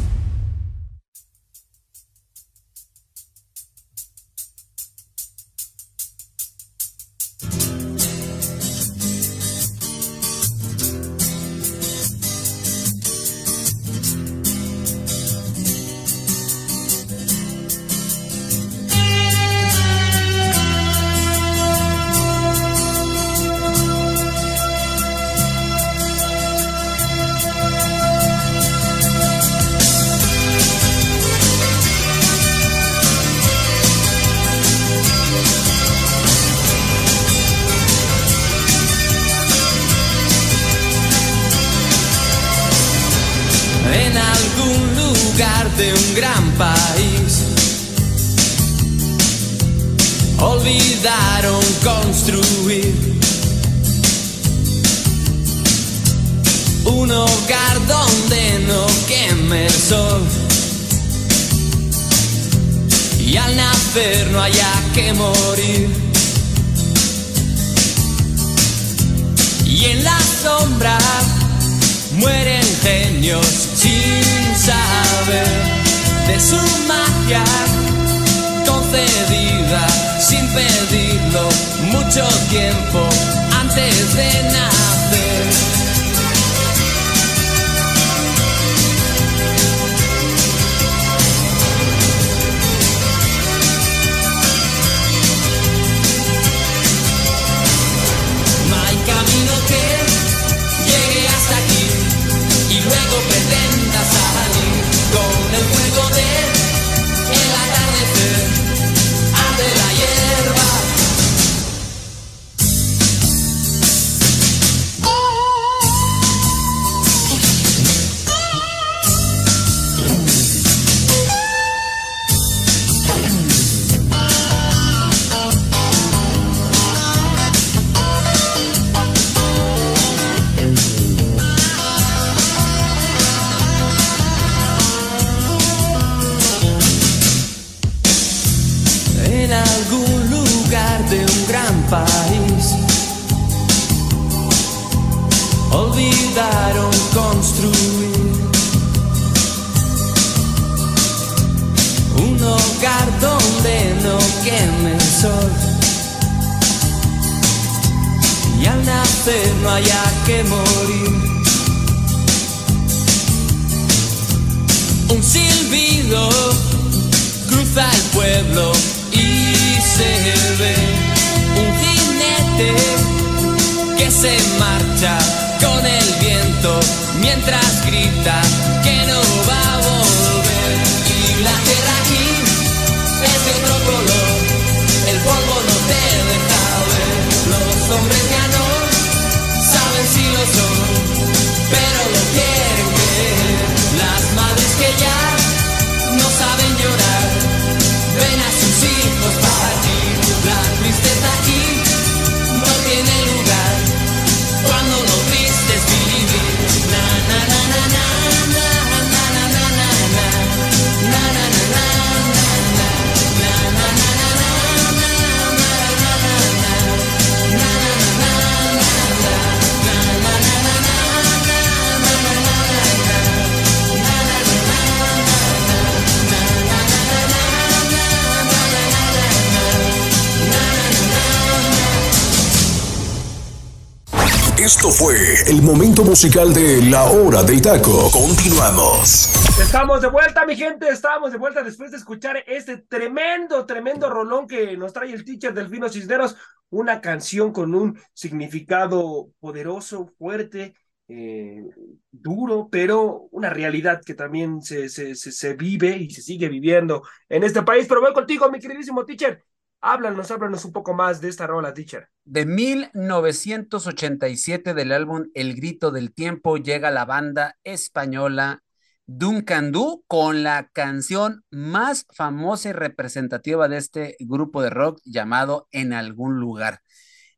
Esto fue el momento musical de La Hora del Taco. Continuamos. Estamos de vuelta, mi gente, estamos de vuelta después de escuchar este tremendo, tremendo rolón que nos trae el teacher Delfino Cisneros, una canción con un significado poderoso, fuerte, eh, duro, pero una realidad que también se, se, se, se vive y se sigue viviendo en este país. Pero voy contigo, mi queridísimo teacher. Háblanos, háblanos un poco más de esta rola, teacher. De 1987 del álbum El Grito del Tiempo llega la banda española Duncan Du con la canción más famosa y representativa de este grupo de rock llamado En algún lugar.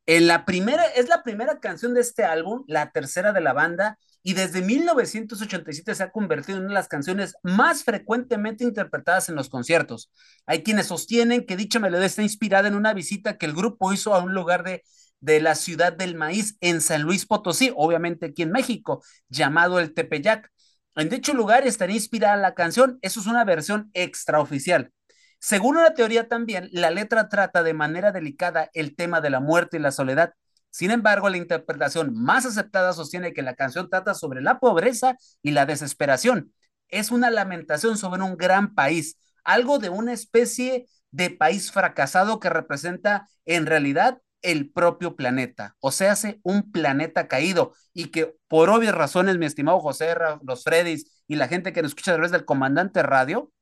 En la primera, es la primera canción de este álbum, la tercera de la banda, y desde 1987 se ha convertido en una de las canciones más frecuentemente interpretadas en los conciertos. Hay quienes sostienen que dicha melodía está inspirada en una visita que el grupo hizo a un lugar de, de la ciudad del maíz en San Luis Potosí, obviamente aquí en México, llamado el Tepeyac. En dicho lugar estaría inspirada la canción, eso es una versión extraoficial. Según una teoría también, la letra trata de manera delicada el tema de la muerte y la soledad. Sin embargo, la interpretación más aceptada sostiene que la canción trata sobre la pobreza y la desesperación. Es una lamentación sobre un gran país, algo de una especie de país fracasado que representa en realidad el propio planeta, o sea, hace un planeta caído y que por obvias razones, mi estimado José, los Freddys y la gente que nos escucha a través del comandante radio,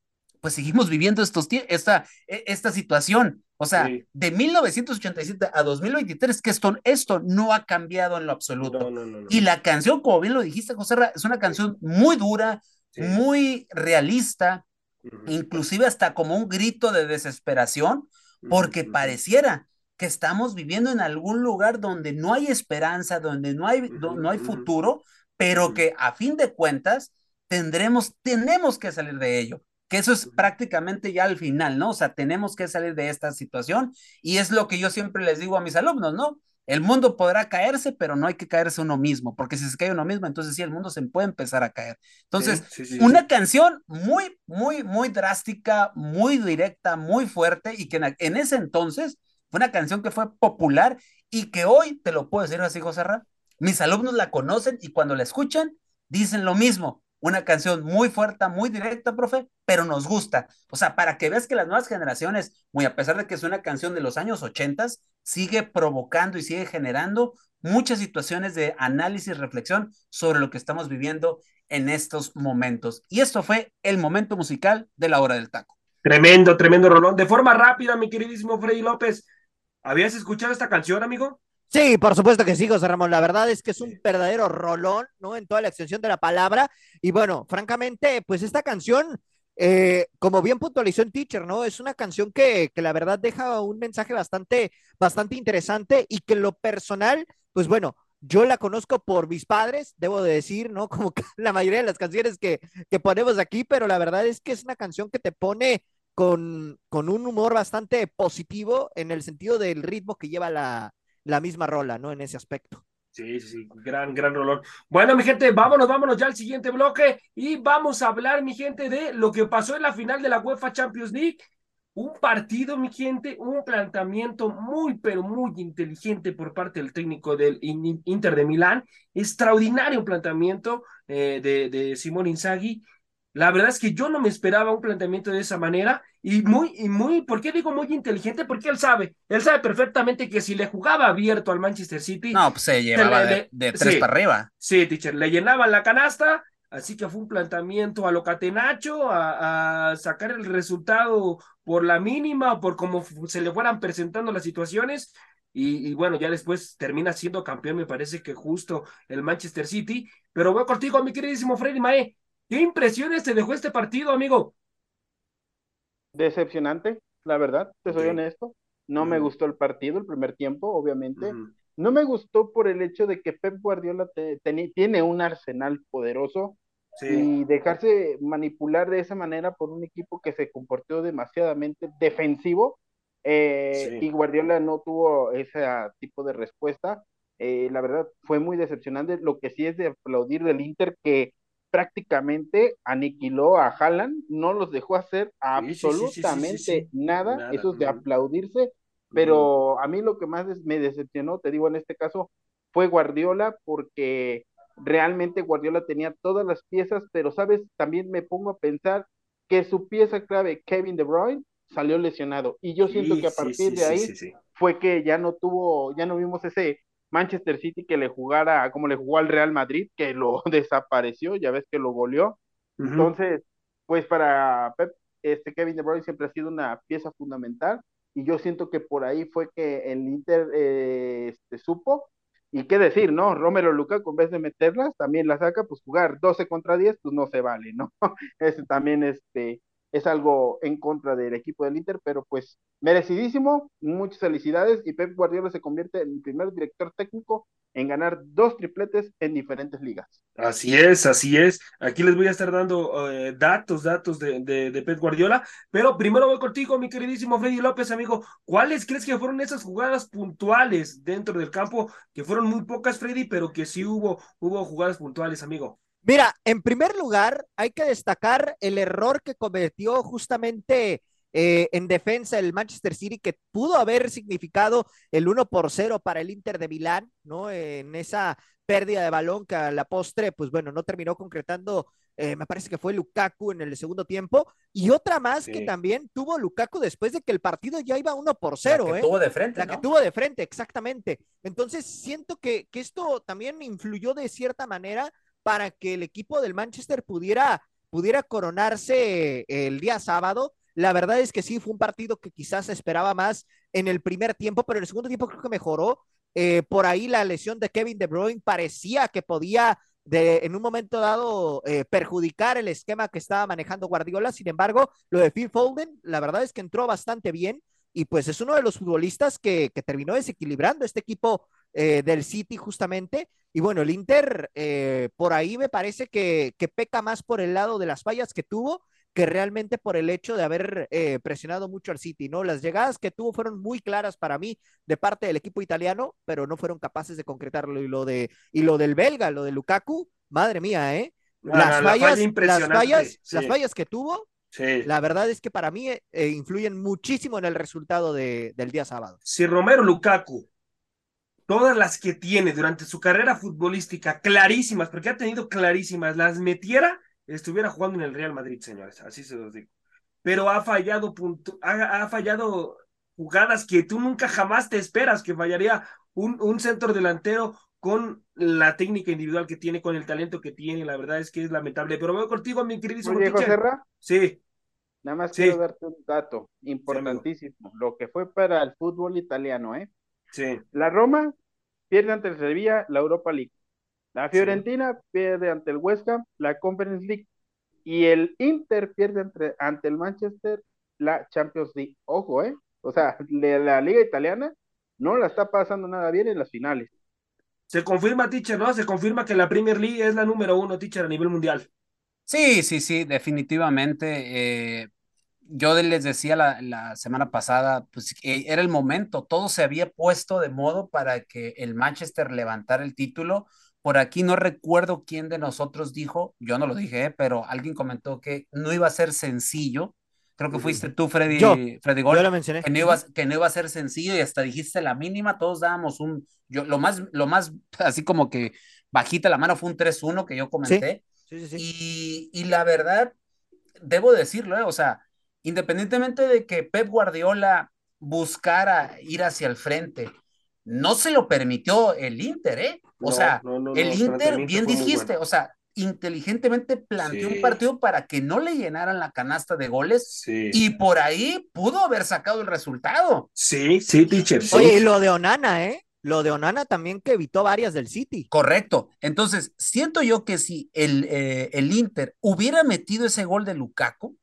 pues seguimos viviendo estos esta, esta situación. O sea, sí. de 1987 a 2023, que esto, esto no ha cambiado en lo absoluto. No, no, no, y la canción, como bien lo dijiste, José, es una canción muy dura, sí. muy realista, uh -huh. inclusive hasta como un grito de desesperación, porque uh -huh. pareciera que estamos viviendo en algún lugar donde no hay esperanza, donde no hay, uh -huh. no hay futuro, pero que a fin de cuentas tendremos, tenemos que salir de ello que eso es prácticamente ya al final, ¿no? O sea, tenemos que salir de esta situación y es lo que yo siempre les digo a mis alumnos, ¿no? El mundo podrá caerse, pero no hay que caerse uno mismo, porque si se cae uno mismo, entonces sí, el mundo se puede empezar a caer. Entonces, Sí, sí, sí, una canción muy, muy, muy drástica, muy directa, muy fuerte, y que en, en ese entonces fue una canción que fue popular y que hoy, te lo puedo decir así, José Ra, mis alumnos la conocen y cuando la escuchan, dicen lo mismo. Una canción muy fuerte, muy directa, profe, pero nos gusta. O sea, para que veas que las nuevas generaciones, muy a pesar de que es una canción de los años 80, sigue provocando y sigue generando muchas situaciones de análisis y reflexión sobre lo que estamos viviendo en estos momentos. Y esto fue el momento musical de la hora del taco. Tremendo, tremendo rolón. De forma rápida, mi queridísimo Freddy López, ¿habías escuchado esta canción, amigo? Sí, por supuesto que sí, José Ramón. La verdad es que es un verdadero rolón, ¿no? En toda la extensión de la palabra. Y bueno, francamente, pues esta canción, eh, como bien puntualizó en Teacher, ¿no? Es una canción que, que la verdad deja un mensaje bastante, bastante interesante y que lo personal, pues bueno, yo la conozco por mis padres, debo de decir, ¿no? Como la mayoría de las canciones que, que ponemos aquí, pero la verdad es que es una canción que te pone con, con un humor bastante positivo en el sentido del ritmo que lleva la, la misma rola, ¿no? En ese aspecto. Sí, sí, sí, gran, gran rolón. Bueno, mi gente, vámonos, vámonos ya al siguiente bloque y vamos a hablar, mi gente, de lo que pasó en la final de la UEFA Champions League. Un partido, mi gente, un planteamiento muy, pero muy inteligente por parte del técnico del In- Inter de Milán. Extraordinario planteamiento eh, de, de Simón Inzaghi. La verdad es que yo no me esperaba un planteamiento de esa manera y muy, y muy, ¿por qué digo muy inteligente? Porque él sabe, él sabe perfectamente que si le jugaba abierto al Manchester City, No, pues se llevaba le- de, tres sí. para arriba. Sí, teacher, le llenaban la canasta, así que fue un planteamiento a lo catenacho, a, a sacar el resultado por la mínima, por cómo se le fueran presentando las situaciones. Y, y bueno, ya después termina siendo campeón, me parece que justo el Manchester City. Pero voy contigo, mi queridísimo Freddy Mae. ¿Qué impresiones te dejó este partido, amigo? Decepcionante, la verdad, te soy honesto. No me gustó el partido, el primer tiempo, obviamente. No me gustó por el hecho de que Pep Guardiola te- tiene un arsenal poderoso Sí, y dejarse manipular de esa manera por un equipo que se comportó demasiadamente defensivo eh, Sí. y Guardiola no tuvo ese tipo de respuesta. Eh, la verdad fue muy decepcionante. Lo que sí es de aplaudir del Inter que prácticamente aniquiló a Haaland, no los dejó hacer sí, sí, sí, absolutamente nada. Nada, Eso es de aplaudirse. Pero a mí lo que más me decepcionó, te digo en este caso, fue Guardiola porque realmente Guardiola tenía todas las piezas, pero sabes, también me pongo a pensar que su pieza clave, Kevin De Bruyne, salió lesionado. Y yo siento que a partir de ahí fue que ya no tuvo, ya no vimos ese Manchester City que le jugara como le jugó al Real Madrid, que lo desapareció, ya ves que lo goleó. Ujú. Entonces, pues para Pep, este Kevin De Bruyne siempre ha sido una pieza fundamental y yo siento que por ahí fue que el Inter eh, este, supo y qué decir, ¿no? Romero Lukaku en vez de meterlas también la saca, pues jugar 12 contra 10 pues no se vale, ¿no? Ese también este es algo en contra del equipo del Inter, pero pues merecidísimo, muchas felicidades y Pep Guardiola se convierte en el primer director técnico en ganar dos tripletes en diferentes ligas. Así es, así es. Aquí les voy a estar dando eh, datos, datos de, de, de Pep Guardiola, pero primero voy contigo, mi queridísimo Freddy López, amigo. ¿Cuáles crees que fueron esas jugadas puntuales dentro del campo? Que fueron muy pocas, Freddy, pero que sí hubo, hubo jugadas puntuales, amigo. Mira, en primer lugar, hay que destacar el error que cometió justamente eh, en defensa el Manchester City, que pudo haber significado el 1 por 0 para el Inter de Milán, ¿no? En esa pérdida de balón que a la postre, pues bueno, no terminó concretando, eh, me parece que fue Lukaku en el segundo tiempo, y otra más Sí. que también tuvo Lukaku después de que el partido ya iba 1 por La 0, que ¿eh? tuvo de frente, La ¿no? que tuvo de frente, exactamente. Entonces, siento que, que esto también influyó de cierta manera para que el equipo del Manchester pudiera, pudiera coronarse el día sábado. La verdad es que sí, fue un partido que quizás se esperaba más en el primer tiempo, pero en el segundo tiempo creo que mejoró. Eh, por ahí la lesión de Kevin De Bruyne parecía que podía de, en un momento dado eh, perjudicar el esquema que estaba manejando Guardiola. Sin embargo, lo de Phil Foden, la verdad es que entró bastante bien y pues es uno de los futbolistas que, que terminó desequilibrando este equipo eh, del City justamente. Y bueno, el Inter eh, por ahí me parece que, que, peca más por el lado de las fallas que tuvo que realmente por el hecho de haber eh, presionado mucho al City, ¿no? Las llegadas que tuvo fueron muy claras para mí de parte del equipo italiano, pero no fueron capaces de concretarlo. Y lo, de, y lo del belga, lo de Lukaku, madre mía, ¿eh? No, las, no, fallas, falla las, fallas, sí. las fallas que tuvo, Sí. la verdad es que para mí eh, influyen muchísimo en el resultado de, del día sábado. Si Romero Lukaku, todas las que tiene durante su carrera futbolística, clarísimas, porque ha tenido clarísimas, las metiera, estuviera jugando en el Real Madrid, señores, así se los digo. Pero ha fallado, punto, ha, ha fallado jugadas que tú nunca jamás te esperas que fallaría un, un centro delantero con la técnica individual que tiene, con el talento que tiene, la verdad es que es lamentable. Pero voy contigo, mi queridísimo Oye. José Ra, Sí, nada más Sí. quiero darte un dato importantísimo, lo que fue para el fútbol italiano, ¿eh? sí, La Roma pierde ante el Sevilla la Europa League. La Fiorentina pierde ante el West Ham la Conference League. Y el Inter pierde entre- ante el Manchester la Champions League. Ojo, ¿eh? O sea, le- la liga italiana no la está pasando nada bien en las finales. se confirma, teacher, ¿no? Se confirma que la Premier League es la número uno, teacher, a nivel mundial. Sí, sí, sí, definitivamente. eh, yo les decía la, la semana pasada, pues que era el momento, todo se había puesto de modo para que el Manchester levantara el título. Por aquí no recuerdo quién de nosotros dijo, yo no lo dije, eh, pero alguien comentó que no iba a ser sencillo. Creo que fuiste tú, Freddy, Yo, Freddy Yo Gol, lo mencioné. que no iba, que no iba a ser sencillo y hasta dijiste la mínima, todos dábamos un, yo, lo más, lo más, así como que bajita la mano fue un 3-1 que yo comenté. Sí, sí, sí. Y, y la verdad, debo decirlo, ¿eh? O sea, independientemente de que Pep Guardiola buscara ir hacia el frente, no se lo permitió el Inter, ¿eh? O No, sea, no, no, no, el Inter, bien dijiste, bueno. o sea, inteligentemente planteó Sí. un partido para que no le llenaran la canasta de goles Sí. y por ahí pudo haber sacado el resultado. Sí, sí, teacher. sí. Oye, y lo de Onana, ¿eh? Lo de Onana también que evitó varias del City. Correcto. Entonces, siento yo que si el, eh, el Inter hubiera metido ese gol de Lukaku,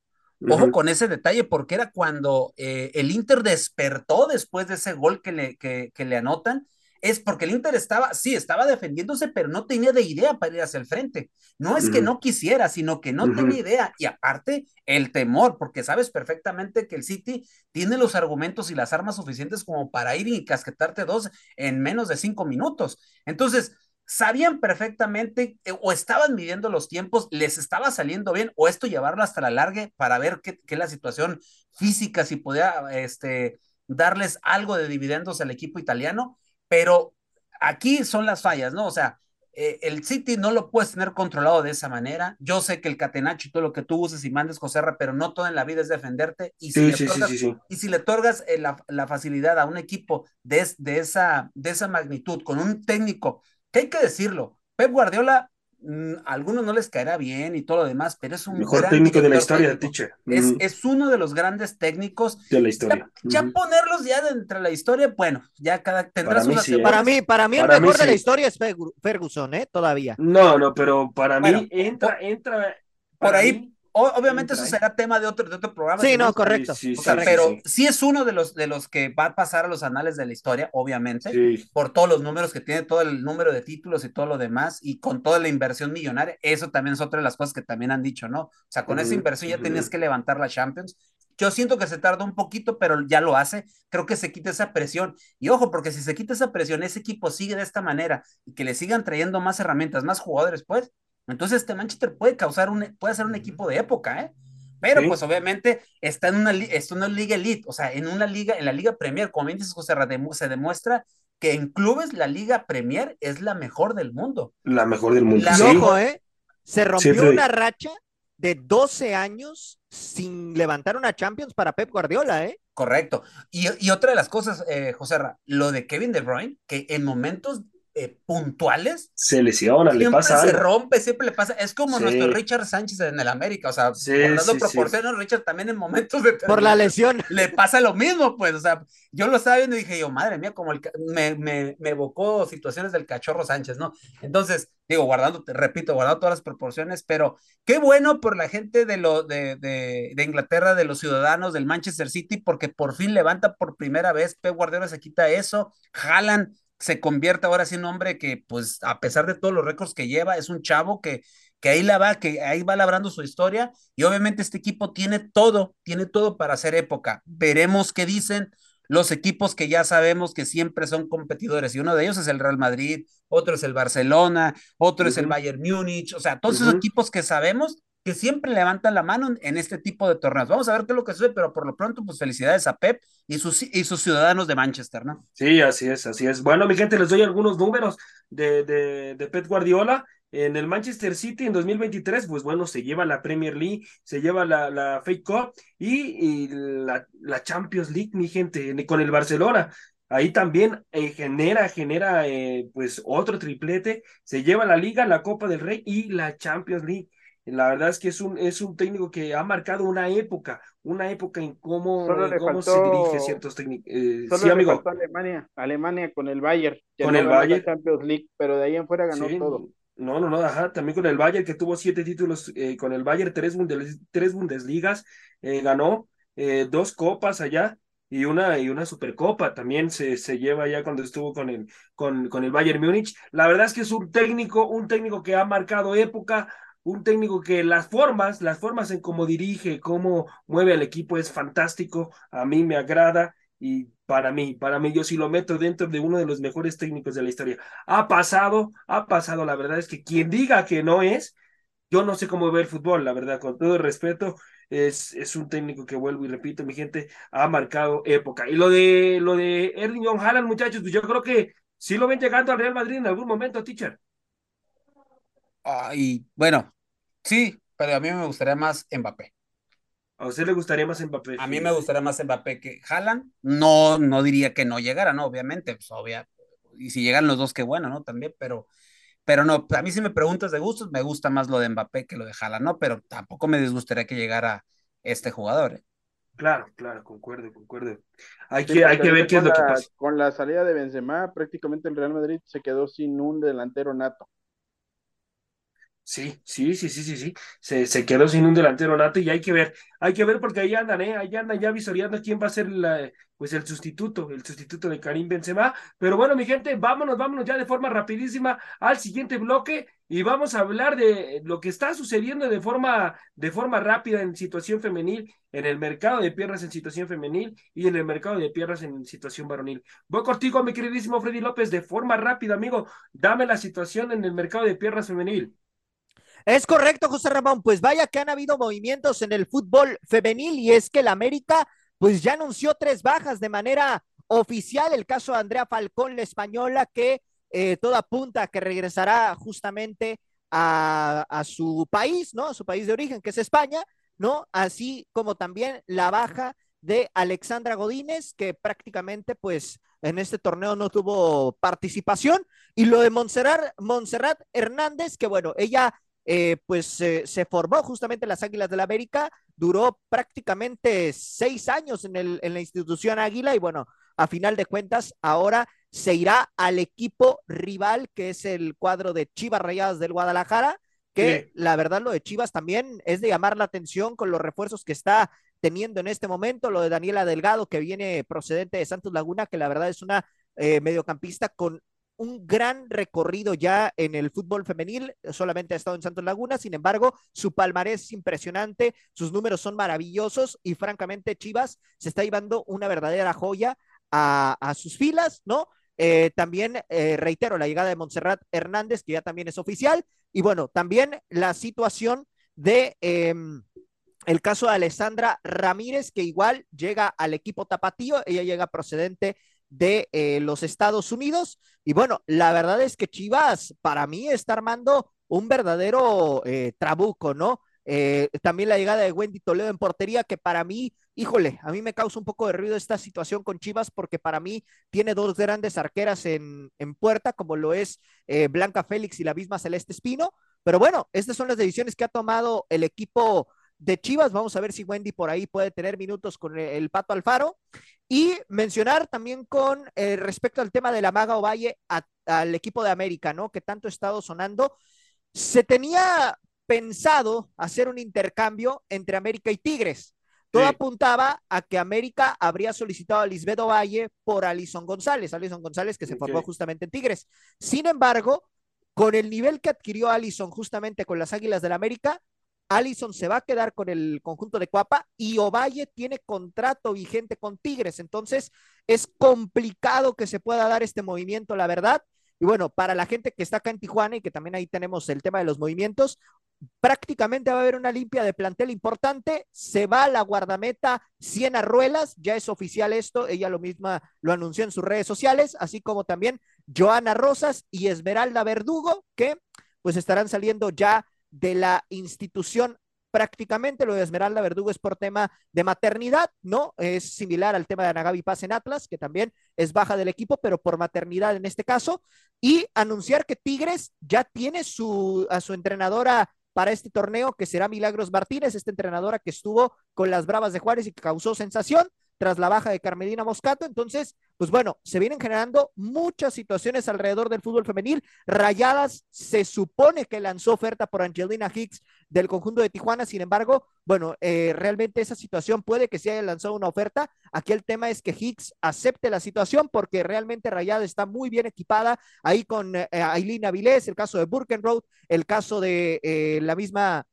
Ojo con ese detalle, porque era cuando eh, el Inter despertó después de ese gol que le, que, que le anotan. Es porque el Inter estaba, sí, estaba defendiéndose, pero no tenía de idea para ir hacia el frente. No es que no quisiera, sino que no tenía idea. Y aparte, el temor, porque sabes perfectamente que el City tiene los argumentos y las armas suficientes como para ir y casquetarte dos en menos de cinco minutos. Entonces, sabían perfectamente eh, o estaban midiendo los tiempos, les estaba saliendo bien, o esto llevarlo hasta la larga para ver qué, qué la situación física, si podía este, darles algo de dividendos al equipo italiano, pero aquí son las fallas, ¿no? O sea, eh, el City no lo puedes tener controlado de esa manera. Yo sé que el catenacho y todo lo que tú uses y mandes, Joserra, pero no todo en la vida es defenderte. Y si Sí, le sí, sí, otorgas- sí, sí. y si le otorgas eh, la, la facilidad a un equipo de, de, esa, de esa magnitud, con un técnico, que hay que decirlo, Pep Guardiola, mm, a algunos no les caerá bien y todo lo demás, pero es un Mejor gran técnico de la historia, técnico. teacher. Es, Ujú. es uno de los grandes técnicos. de la Ya, historia. ya ponerlos ya de entre la historia, bueno, ya cada tendrá Para mí sus sí, ¿eh? Para mí, para mí el Para mí mejor de la historia es Fergu- Ferguson, ¿eh? Todavía. No, no, pero para Bueno, mí entra, entra. por ahí, mí, obviamente eso será tema de otro, de otro programa. Sí, no, correcto. Sí, sí, O sea, sí, sí, pero sí. sí. es uno de los, de los que va a pasar a los anales de la historia, obviamente, Sí. por todos los números que tiene, todo el número de títulos y todo lo demás, y con toda la inversión millonaria. Eso también es otra de las cosas que también han dicho, ¿no? O sea, con esa inversión ya ujú. tenías que levantar la Champions. Yo siento que se tarda un poquito, pero ya lo hace. Creo que se quita esa presión. Y ojo, porque si se quita esa presión, ese equipo sigue de esta manera y que le sigan trayendo más herramientas, más jugadores, pues, entonces este Manchester puede causar un, puede ser un equipo de época, ¿eh? Pero Sí. pues obviamente está en una, está en una liga elite, o sea, en una liga, en la liga Premier, como bien dices, José, Ra, demu- se demuestra que en clubes la liga Premier es la mejor del mundo. La mejor del mundo. La Y sí. ojo, ¿eh? Se rompió una racha de 12 años sin levantar una Champions para Pep Guardiola, ¿eh? Correcto. Y, y otra de las cosas, eh, José, Ra, lo de Kevin De Bruyne, que en momentos eh, puntuales Se lesiona, le siempre pasa se algo. rompe, siempre le pasa. Es como Sí. nuestro Richard Sánchez en el América, o sea, Sí, guardando sí, sí. proporciones, Richard también en momentos de Por la lesión. le pasa lo mismo, pues, o sea, yo lo estaba viendo y dije yo, madre mía, como el, me, me, me evocó situaciones del cachorro Sánchez, ¿no? Entonces, digo, guardando, te repito, guardando todas las proporciones, pero qué bueno por la gente de, lo, de, de, de Inglaterra, de los ciudadanos del Manchester City, porque por fin levanta por primera vez, Pep Guardiola se quita eso, Haaland se convierte ahora sí en un hombre que, pues, a pesar de todos los récords que lleva, es un chavo que, que ahí la va, que ahí va labrando su historia y obviamente este equipo tiene todo, tiene todo para hacer época. Veremos qué dicen los equipos que ya sabemos que siempre son competidores y uno de ellos es el Real Madrid, otro es el Barcelona, otro es el Bayern Múnich, o sea, todos esos equipos que sabemos que siempre levantan la mano en este tipo de torneos. Vamos a ver qué es lo que sucede, pero por lo pronto, pues felicidades a Pep y sus, y sus ciudadanos de Manchester, ¿no? Sí, así es, así es. Bueno, mi gente, les doy algunos números de, de, de Pep Guardiola. En el Manchester City en 2023, pues bueno, se lleva la Premier League, se lleva la, la Fake Cup y, la, la, Champions League, mi gente, con el Barcelona. Ahí también eh, genera, genera eh, pues otro triplete, se lleva la Liga, la Copa del Rey y la Champions League. La verdad es que es un, es un técnico que ha marcado una época, una época en cómo, cómo se dirige ciertos técnicos. Eh, sí, amigo. Alemania, Alemania con el Bayern. Con el Bayern. Champions League, pero de ahí en fuera ganó todo. No, no, no, ajá, también con el Bayern, que tuvo siete títulos eh, con el Bayern, tres, Bundes, tres Bundesligas, eh, ganó dos copas allá y una, y una supercopa también se, se lleva ya cuando estuvo con el, con, con el Bayern Múnich. La verdad es que es un técnico, un técnico que ha marcado época, un técnico que las formas, las formas en cómo dirige, cómo mueve al equipo es fantástico, a mí me agrada y para mí, para mí yo sí lo meto dentro de uno de los mejores técnicos de la historia. Ha pasado, ha pasado, la verdad es que quien diga que no es, yo no sé cómo ver fútbol, la verdad, con todo el respeto, es, es un técnico que vuelvo y repito, mi gente, ha marcado época. Y lo de lo de Erling Haaland, muchachos, pues yo creo que sí lo ven llegando al Real Madrid en algún momento, teacher. Ay, bueno, Sí, pero a mí me gustaría más Mbappé. ¿A usted le gustaría más Mbappé? A mí me gustaría más Mbappé que Haaland. No, no diría que no llegara, ¿no? Obviamente, pues obvia. Y si llegan los dos, qué bueno, ¿no? También, pero, pero no, a mí si me preguntas de gustos, me gusta más lo de Mbappé que lo de Haaland, ¿no? Pero tampoco me disgustaría que llegara este jugador. ¿eh? Claro, claro, concuerdo, concuerdo. Hay que, hay que ver qué es lo que pasa. Con la salida de Benzema, prácticamente el Real Madrid se quedó sin un delantero nato. Sí, sí, sí, sí, sí, sí. Se, se quedó sin un delantero nato y hay que ver, hay que ver porque ahí andan, ¿eh? Ahí andan ya visoreando quién va a ser la, pues el sustituto, el sustituto de Karim Benzema. Pero bueno, mi gente, vámonos, vámonos ya de forma rapidísima al siguiente bloque y vamos a hablar de lo que está sucediendo de forma, de forma rápida en situación femenil, en el mercado de piernas en situación femenil y en el mercado de piernas en situación varonil. Voy contigo, mi queridísimo Freddy López, de forma rápida, amigo. Dame la situación en el mercado de piernas femenil. Es correcto, José Ramón. Pues vaya que han habido movimientos en el fútbol femenil y es que el América pues ya anunció tres bajas de manera oficial. El caso de Andrea Falcón, la española, que eh, todo apunta que regresará justamente a, a, su país, ¿no? A su país de origen, que es España, ¿no? Así como también la baja de Alexandra Godínez, que prácticamente pues en este torneo no tuvo participación. Y lo de Montserrat, Montserrat Hernández, que bueno, ella eh, pues se formó justamente en las Águilas del la América, duró prácticamente seis años en, el, en la institución Águila y bueno, a final de cuentas, ahora se irá al equipo rival, que es el cuadro de Chivas Rayadas del Guadalajara, que la verdad lo de Chivas también es de llamar la atención con los refuerzos que está teniendo en este momento, lo de Daniela Delgado, que viene procedente de Santos Laguna, que la verdad es una eh, mediocampista con un gran recorrido ya en el fútbol femenil, solamente ha estado en Santos Laguna, sin embargo, su palmarés es impresionante, sus números son maravillosos y francamente Chivas se está llevando una verdadera joya a, a sus filas, ¿no? Eh, también eh, reitero la llegada de Montserrat Hernández, que ya también es oficial, y bueno, también la situación de... Eh, el caso de Alessandra Ramírez, que igual llega al equipo tapatío, ella llega procedente de eh, los Estados Unidos. Y bueno, la verdad es que Chivas para mí está armando un verdadero eh, trabuco, ¿no? Eh, también la llegada de Wendy Toledo en portería, que para mí, híjole, a mí me causa un poco de ruido esta situación con Chivas, porque para mí tiene dos grandes arqueras en, en puerta, como lo es Blanca Félix y la misma Celeste Espino. Pero bueno, estas son las decisiones que ha tomado el equipo de Chivas. Vamos a ver si Wendy por ahí puede tener minutos con el Pato Alfaro. Y mencionar también con eh, respecto al tema de la Maga Ovalle al equipo de América, ¿no? Que tanto ha estado sonando. Se tenía pensado hacer un intercambio entre América y Tigres. Todo apuntaba a que América habría solicitado a Lisbeth Ovalle por Alison González, Alison González que se formó justamente en Tigres. Sin embargo, con el nivel que adquirió Allison justamente con las Águilas del América, Allison se va a quedar con el conjunto de Cuapa y Ovalle tiene contrato vigente con Tigres. Entonces, es complicado que se pueda dar este movimiento, la verdad. Y bueno, para la gente que está acá en Tijuana y que también ahí tenemos el tema de los movimientos, prácticamente va a haber una limpia de plantel importante. Se va la guardameta Siena Ruelas, ya es oficial esto, ella lo misma lo anunció en sus redes sociales, así como también Joana Rosas y Esmeralda Verdugo, que pues estarán saliendo ya de la institución prácticamente. Lo de Esmeralda Verdugo es por tema de maternidad, ¿no? Es similar al tema de Anagabi Paz en Atlas, que también es baja del equipo, pero por maternidad en este caso. Y anunciar que Tigres ya tiene su, a su entrenadora para este torneo, que será Milagros Martínez, esta entrenadora que estuvo con las Bravas de Juárez y que causó sensación tras la baja de Carmelina Moscato. Entonces, pues bueno, se vienen generando muchas situaciones alrededor del fútbol femenil. Rayadas se supone que lanzó oferta por Angelina Hicks del conjunto de Tijuana, sin embargo, bueno, eh, realmente esa situación puede que se haya lanzado una oferta. Aquí el tema es que Hicks acepte la situación porque realmente Rayada está muy bien equipada ahí con eh, Aileen Avilés, el caso de Burkenroad, el caso de eh, la misma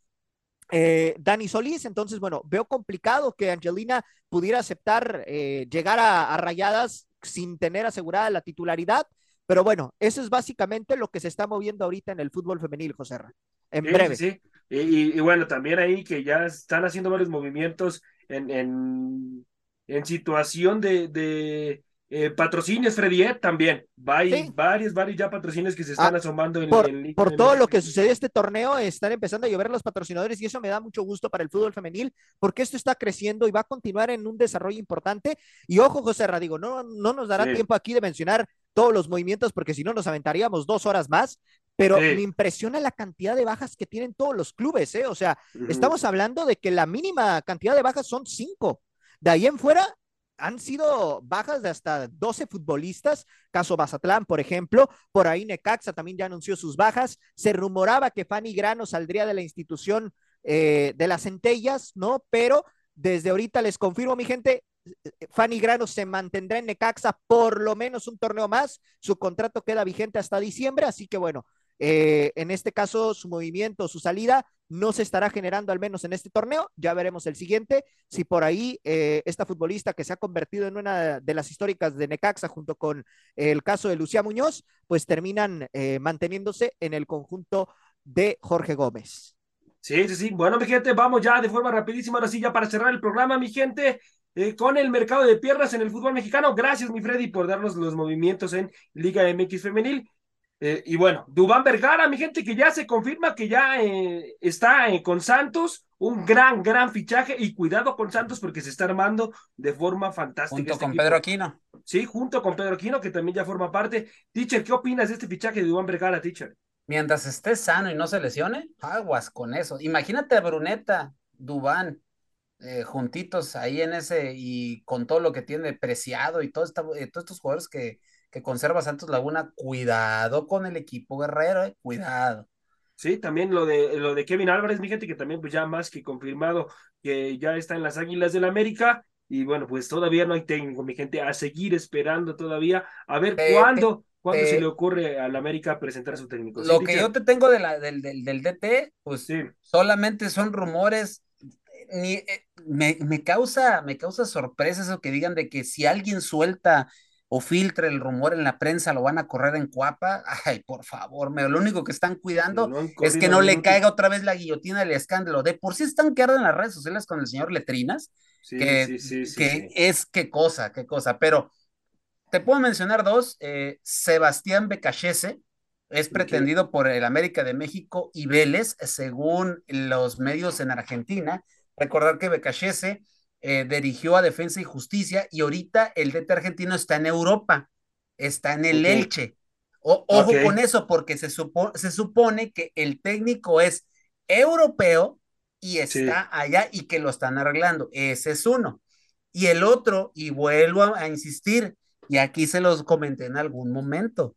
eh, Dani Solís. Entonces, bueno, veo complicado que Angelina pudiera aceptar eh, llegar a, Rayadas sin tener asegurada la titularidad. Pero bueno, eso es básicamente lo que se está moviendo ahorita en el fútbol femenil, José En breve. Sí, Y, bueno, también ahí que ya están haciendo varios movimientos en, en, en situación de, de eh, patrocinios, Freddy, también. Hay varios, varios ya patrocinios que se están ah, asomando en Por, por todo lo que sucedió este torneo, están empezando a llover los patrocinadores y eso me da mucho gusto para el fútbol femenil, porque esto está creciendo y va a continuar en un desarrollo importante. Y ojo, José Radigo, no, no nos dará tiempo aquí de mencionar todos los movimientos, porque si no nos aventaríamos dos horas más, pero me impresiona la cantidad de bajas que tienen todos los clubes, ¿eh? O sea, estamos hablando de que la mínima cantidad de bajas son cinco. De ahí en fuera, han sido bajas de hasta 12 futbolistas, caso Bazatlán, por ejemplo, por ahí Necaxa también ya anunció sus bajas, se rumoraba que Fanny Grano saldría de la institución eh, de las centellas, ¿no? Pero desde ahorita les confirmo, mi gente, Fanny Grano se mantendrá en Necaxa por lo menos un torneo más, su contrato queda vigente hasta diciembre, así que bueno, eh, en este caso, su movimiento, su salida, no se estará generando al menos en este torneo. Ya veremos el siguiente. Si por ahí eh, esta futbolista que se ha convertido en una de las históricas de Necaxa junto con el caso de Lucía Muñoz, pues terminan eh, manteniéndose en el conjunto de Jorge Gómez. Sí, sí, sí. Bueno, mi gente, vamos ya de forma rapidísima, ahora sí, ya para cerrar el programa, mi gente. con el mercado de piernas en el fútbol mexicano. Gracias, mi Freddy, por darnos los movimientos en Liga MX Femenil. Eh, y bueno, Dubán Vergara, mi gente, que ya se confirma que ya eh, está eh, con Santos, un gran, gran fichaje y cuidado con Santos porque se está armando de forma fantástica. Junto este con Pedro Aquino. Sí, junto con Pedro Aquino, que también ya forma parte. Teacher, ¿qué opinas de este fichaje de Dubán Vergara, teacher? Mientras esté sano y no se lesione, aguas con eso. Imagínate a Bruneta, Dubán, juntitos ahí en ese y con todo lo que tiene preciado y todo todos estos jugadores que que conserva Santos Laguna, cuidado con el equipo guerrero, eh, cuidado. Sí, también lo de lo de Kevin Álvarez, mi gente, que también pues ya más que confirmado que ya está en las Águilas del América. Y bueno, pues todavía no hay técnico, mi gente, a seguir esperando todavía, a ver cuándo, cuándo se le ocurre al América presentar a su técnico. Lo que yo te tengo de la, del, del, del DT, pues sí. solamente son rumores. Ni, eh, me, me, causa, me causa sorpresa eso que digan de que si alguien suelta o filtre el rumor en la prensa, lo van a correr en cuapa. Ay, por favor, me, lo único que están cuidando es que no le caiga otra vez la guillotina del escándalo. De por sí están quedando en las redes sociales con el señor Letrinas, que, que es qué cosa, qué cosa. Pero te puedo mencionar dos. Eh, Sebastián Becachese es pretendido por el América de México y Vélez, según los medios en Argentina. Recordar que Becachese eh, dirigió a Defensa y Justicia y ahorita el DT argentino está en Europa, está en el Elche. ojo con eso, porque se, se, supone que el técnico es europeo y está allá y que lo están arreglando. Ese es uno. Y el otro, y vuelvo a, insistir, y aquí se los comenté en algún momento,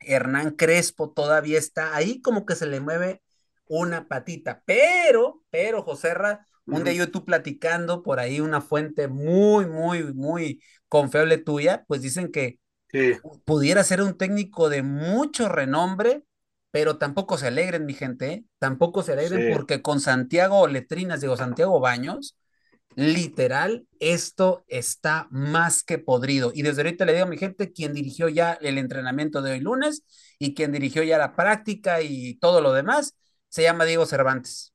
Hernán Crespo todavía está ahí como que se le mueve una patita, pero, pero Joserra un día yo tú platicando por ahí una fuente muy, muy, muy confiable tuya, pues dicen que pudiera ser un técnico de mucho renombre pero tampoco se alegren, mi gente, ¿eh? tampoco se alegren Sí. porque con Santiago Letrinas, digo Santiago Baños, literal, esto está más que podrido. Y desde ahorita le digo a mi gente, quien dirigió ya el entrenamiento de hoy lunes y quien dirigió ya la práctica y todo lo demás, se llama Diego Cervantes.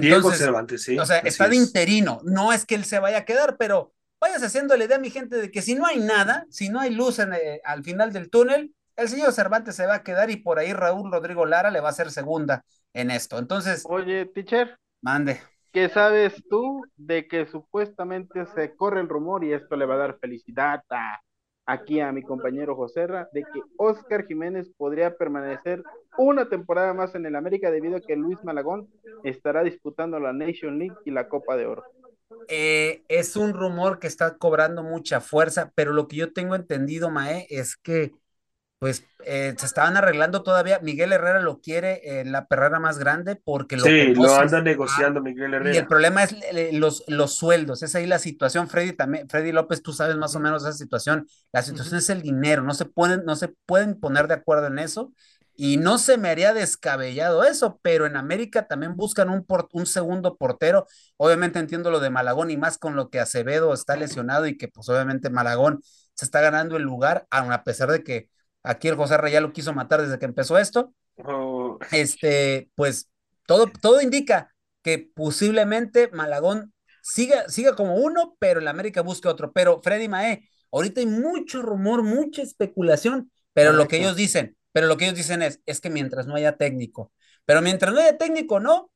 Diego Cervantes, sí. o sea, así está de interino. No es que él se vaya a quedar, pero vayas haciendo la idea, mi gente, de que si no hay nada, si no hay luz en, eh, al final del túnel, el señor Cervantes se va a quedar y por ahí Raúl Rodrigo Lara le va a hacer segunda en esto. Entonces, Oye, teacher, mande. ¿qué sabes tú de que supuestamente se corre el rumor y esto le va a dar felicidad a, aquí a mi compañero Joserra, de que Oscar Jiménez podría permanecer una temporada más en el América debido a que Luis Malagón estará disputando la Nation League y la Copa de Oro? Eh, es un rumor que está cobrando mucha fuerza, pero lo que yo tengo entendido, Mae, es que pues eh, se estaban arreglando todavía. Miguel Herrera lo quiere en la perrera más grande porque lo Sí, lo anda negociando Miguel Y el Herrera. problema es eh, los, los sueldos, es ahí la situación, Freddy también, Freddy López, tú sabes más o menos esa situación. La situación es el dinero, no se pueden, no se pueden poner de acuerdo en eso. Y no se me haría descabellado eso, pero en América también buscan un, por- un segundo portero. Obviamente entiendo lo de Malagón y más con lo que Acevedo está lesionado y que pues obviamente Malagón se está ganando el lugar, aun a pesar de que aquí el José Rey ya lo quiso matar desde que empezó esto. Oh, este, pues todo, todo indica que posiblemente Malagón siga, siga como uno, pero el América busque otro. Pero Freddy Mae, ahorita hay mucho rumor, mucha especulación, pero lo que ellos dicen, pero lo que ellos dicen es, es que mientras no haya técnico, pero mientras no haya técnico, no,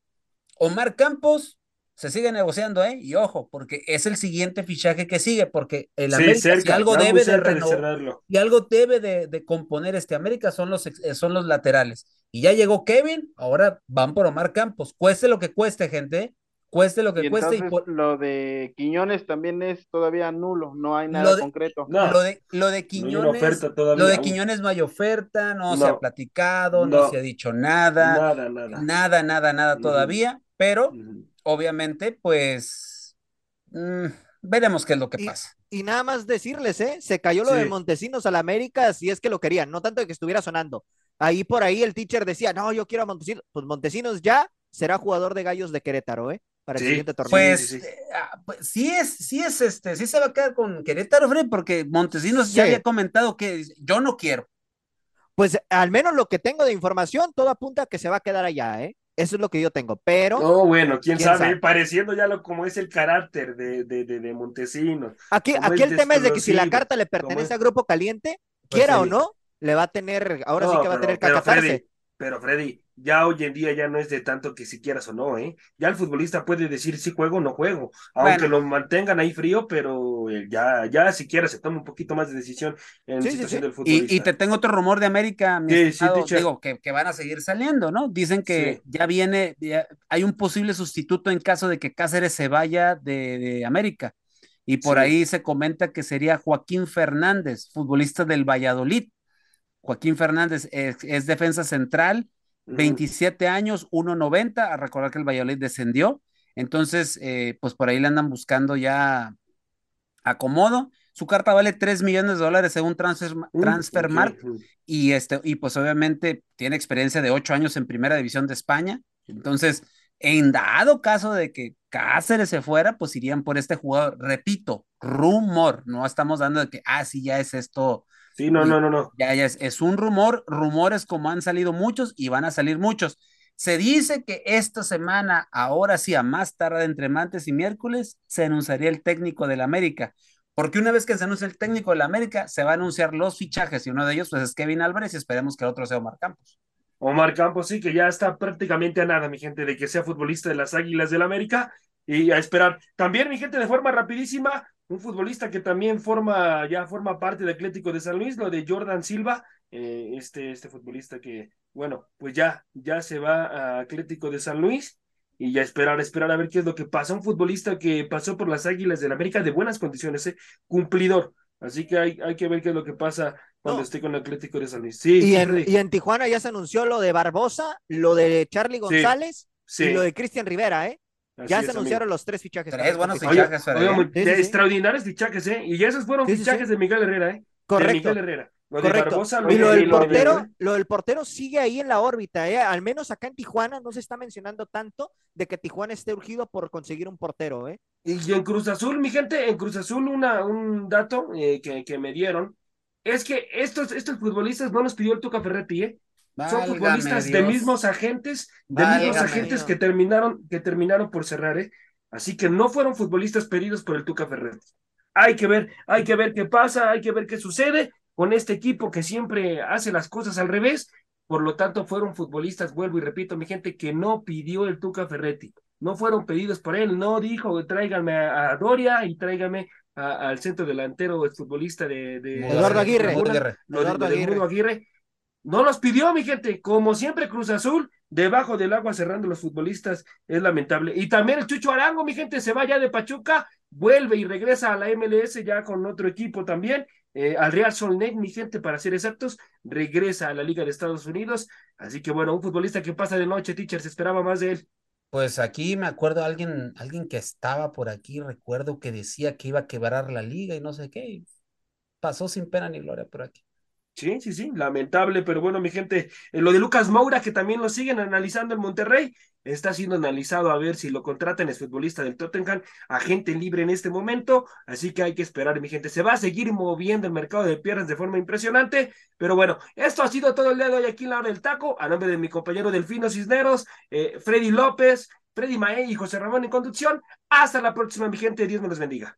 Omar Campos se sigue negociando, ¿eh? Y ojo, porque es el siguiente fichaje que sigue, porque el sí, América, si cerca, algo debe de de renovar, cerrarlo. y algo debe de, de componer este América son los, eh, son los laterales. Y ya llegó Kevin, ahora van por Omar Campos. Cueste lo que cueste, gente. Cueste lo que Y cueste. Y por- lo de Quiñones también es todavía nulo, no hay Lo nada de- concreto. No, lo de, lo de no Quiñones, oferta todavía. lo de. Quiñones no hay oferta, no, se ha No. platicado, no, No. se ha dicho nada, Nada, nada. nada, nada, nada todavía, pero. Obviamente, pues mm, veremos qué es lo que Y- pasa. Y nada más decirles, ¿eh? Se cayó lo de. Montesinos al América si es que lo querían, no tanto de que estuviera sonando. Ahí por ahí el teacher decía, no, yo quiero a Montesinos. Pues Montesinos ya será jugador de Gallos de Querétaro, ¿eh? Para el Sí, siguiente torneo. Pues, sí, sí. eh, ah, pues, sí es, sí es este, sí se va a quedar con Querétaro, Fred, porque Montesinos Sí. ya había comentado que yo no quiero. Pues al menos lo que tengo de información, todo apunta a que se va a quedar allá, ¿eh? Eso es lo que yo tengo. Pero No, bueno, quién, ¿Quién sabe, sabe? pareciendo ya lo como es el carácter de, de, de, de Montesinos. aquí, aquí el tema es de que si la carta le pertenece a Grupo Caliente, Pues quiera o no, le va a tener, ahora sí que va a tener que acatarse. Freddy, pero Freddy, ya hoy en día ya no es de tanto que si quieras o no, ¿eh? Ya el futbolista puede decir si juego o no juego, aunque Bueno. lo mantengan ahí frío, pero eh, ya, ya siquiera se toma un poquito más de decisión en Sí, la situación sí. del futbolista. Y, y te tengo otro rumor de América, mi estimado, digo, que, que van a seguir saliendo, ¿no? Dicen que ya viene, ya hay un posible sustituto en caso de que Cáceres se vaya de, de América. Y por ahí se comenta que sería Joaquín Fernández, futbolista del Valladolid. Joaquín Fernández es, es defensa central, Ujú. 27 años, 1.90, a recordar que el Valladolid descendió. Entonces, eh, pues por ahí le andan buscando ya acomodo. Su carta vale 3 millones de dólares según Transfer, Transfermarkt mm. y, este, y pues obviamente tiene experiencia de 8 años en Primera División de España. Entonces, en dado caso de que Cáceres se fuera, pues irían por este jugador. Repito, rumor, no estamos dando de que, ah, sí, ya es esto, Sí, no, y- no, no, no. ya, ya es, es un rumor, rumores como han salido muchos y van a salir muchos. Se dice que esta semana, ahora sí, a más tarde entre martes y miércoles, se anunciaría el técnico del América. Porque una vez que se anuncie el técnico del América, se va a anunciar los fichajes y uno de ellos pues es Kevin Álvarez y esperemos que el otro sea Omar Campos. Omar Campos, sí, que ya está prácticamente a nada, mi gente, de que sea futbolista de las Águilas del América y a esperar. También, mi gente, de forma rapidísima, un futbolista que también forma, ya forma parte de Atlético de San Luis, lo de Jordan Silva, eh, este, este futbolista que, bueno, pues ya, ya se va a Atlético de San Luis y ya esperar, esperar a ver qué es lo que pasa. Un futbolista que pasó por las Águilas del América de buenas condiciones, eh, cumplidor. Así que hay, hay que ver qué es lo que pasa cuando No. esté con Atlético de San Luis. Sí, Y en, y en Tijuana ya se anunció lo de Barbosa, lo de Charlie González Sí. y lo de Cristian Rivera, ¿eh? Así Ya es, se amigo. anunciaron los tres fichajes. Tres buenos fichajes, Tijuana. Freddy, Oye, muy- Sí, de sí, sí. extraordinarios fichajes, ¿eh? Y esos fueron Sí, sí, fichajes sí. de Miguel Herrera, ¿eh? De Correcto. Miguel Herrera. Lo de Correcto. Barbosa, Y lo de- del de- portero, lo del portero sigue ahí en la órbita, ¿eh? Al menos acá en Tijuana no se está mencionando tanto de que Tijuana esté urgido por conseguir un portero, ¿eh? Y en Cruz Azul, mi gente, en Cruz Azul una, un dato eh, que, que me dieron es que estos, estos futbolistas no los pidió el Tuca Ferretti, ¿eh? Son futbolistas de mismos agentes, de Válgame mismos agentes Dios. que terminaron, que terminaron por cerrar, ¿eh? Así que no fueron futbolistas pedidos por el Tuca Ferretti. Hay que ver, hay que ver qué pasa, hay que ver qué sucede con este equipo que siempre hace las cosas al revés. Por lo tanto, fueron futbolistas, vuelvo y repito, mi gente, que no pidió el Tuca Ferretti. No fueron pedidos por él, no dijo tráiganme a, a Doria y tráigame al centro delantero, el futbolista de, de- Eduardo Aguirre. Aguirre. lo Eduardo lo de Aguirre. Mudo Aguirre. No los pidió, mi gente. Como siempre, Cruz Azul, debajo del agua cerrando los futbolistas, es lamentable. Y también el Chucho Arango, mi gente, se va ya de Pachuca, vuelve y regresa a la MLS ya con otro equipo también, eh, al Real Lake, mi gente, para ser exactos, regresa a la Liga de Estados Unidos. Así que bueno, un futbolista que pasa de noche, teacher, se esperaba más de él. Pues aquí me acuerdo alguien, alguien que estaba por aquí, recuerdo que decía que iba a quebrar la liga y no sé qué. pasó sin pena ni gloria por aquí. Sí, sí, sí, lamentable, pero bueno, mi gente, eh, lo de Lucas Moura, que también lo siguen analizando en Monterrey, está siendo analizado a ver si lo contratan, es futbolista del Tottenham, agente libre en este momento, así que hay que esperar, mi gente, se va a seguir moviendo el mercado de piernas de forma impresionante, pero bueno, esto ha sido todo el día de hoy aquí en la hora del taco, a nombre de mi compañero Delfino Cisneros, eh, Freddy López, Freddy Mae y José Ramón en conducción, hasta la próxima, mi gente, Dios me los bendiga.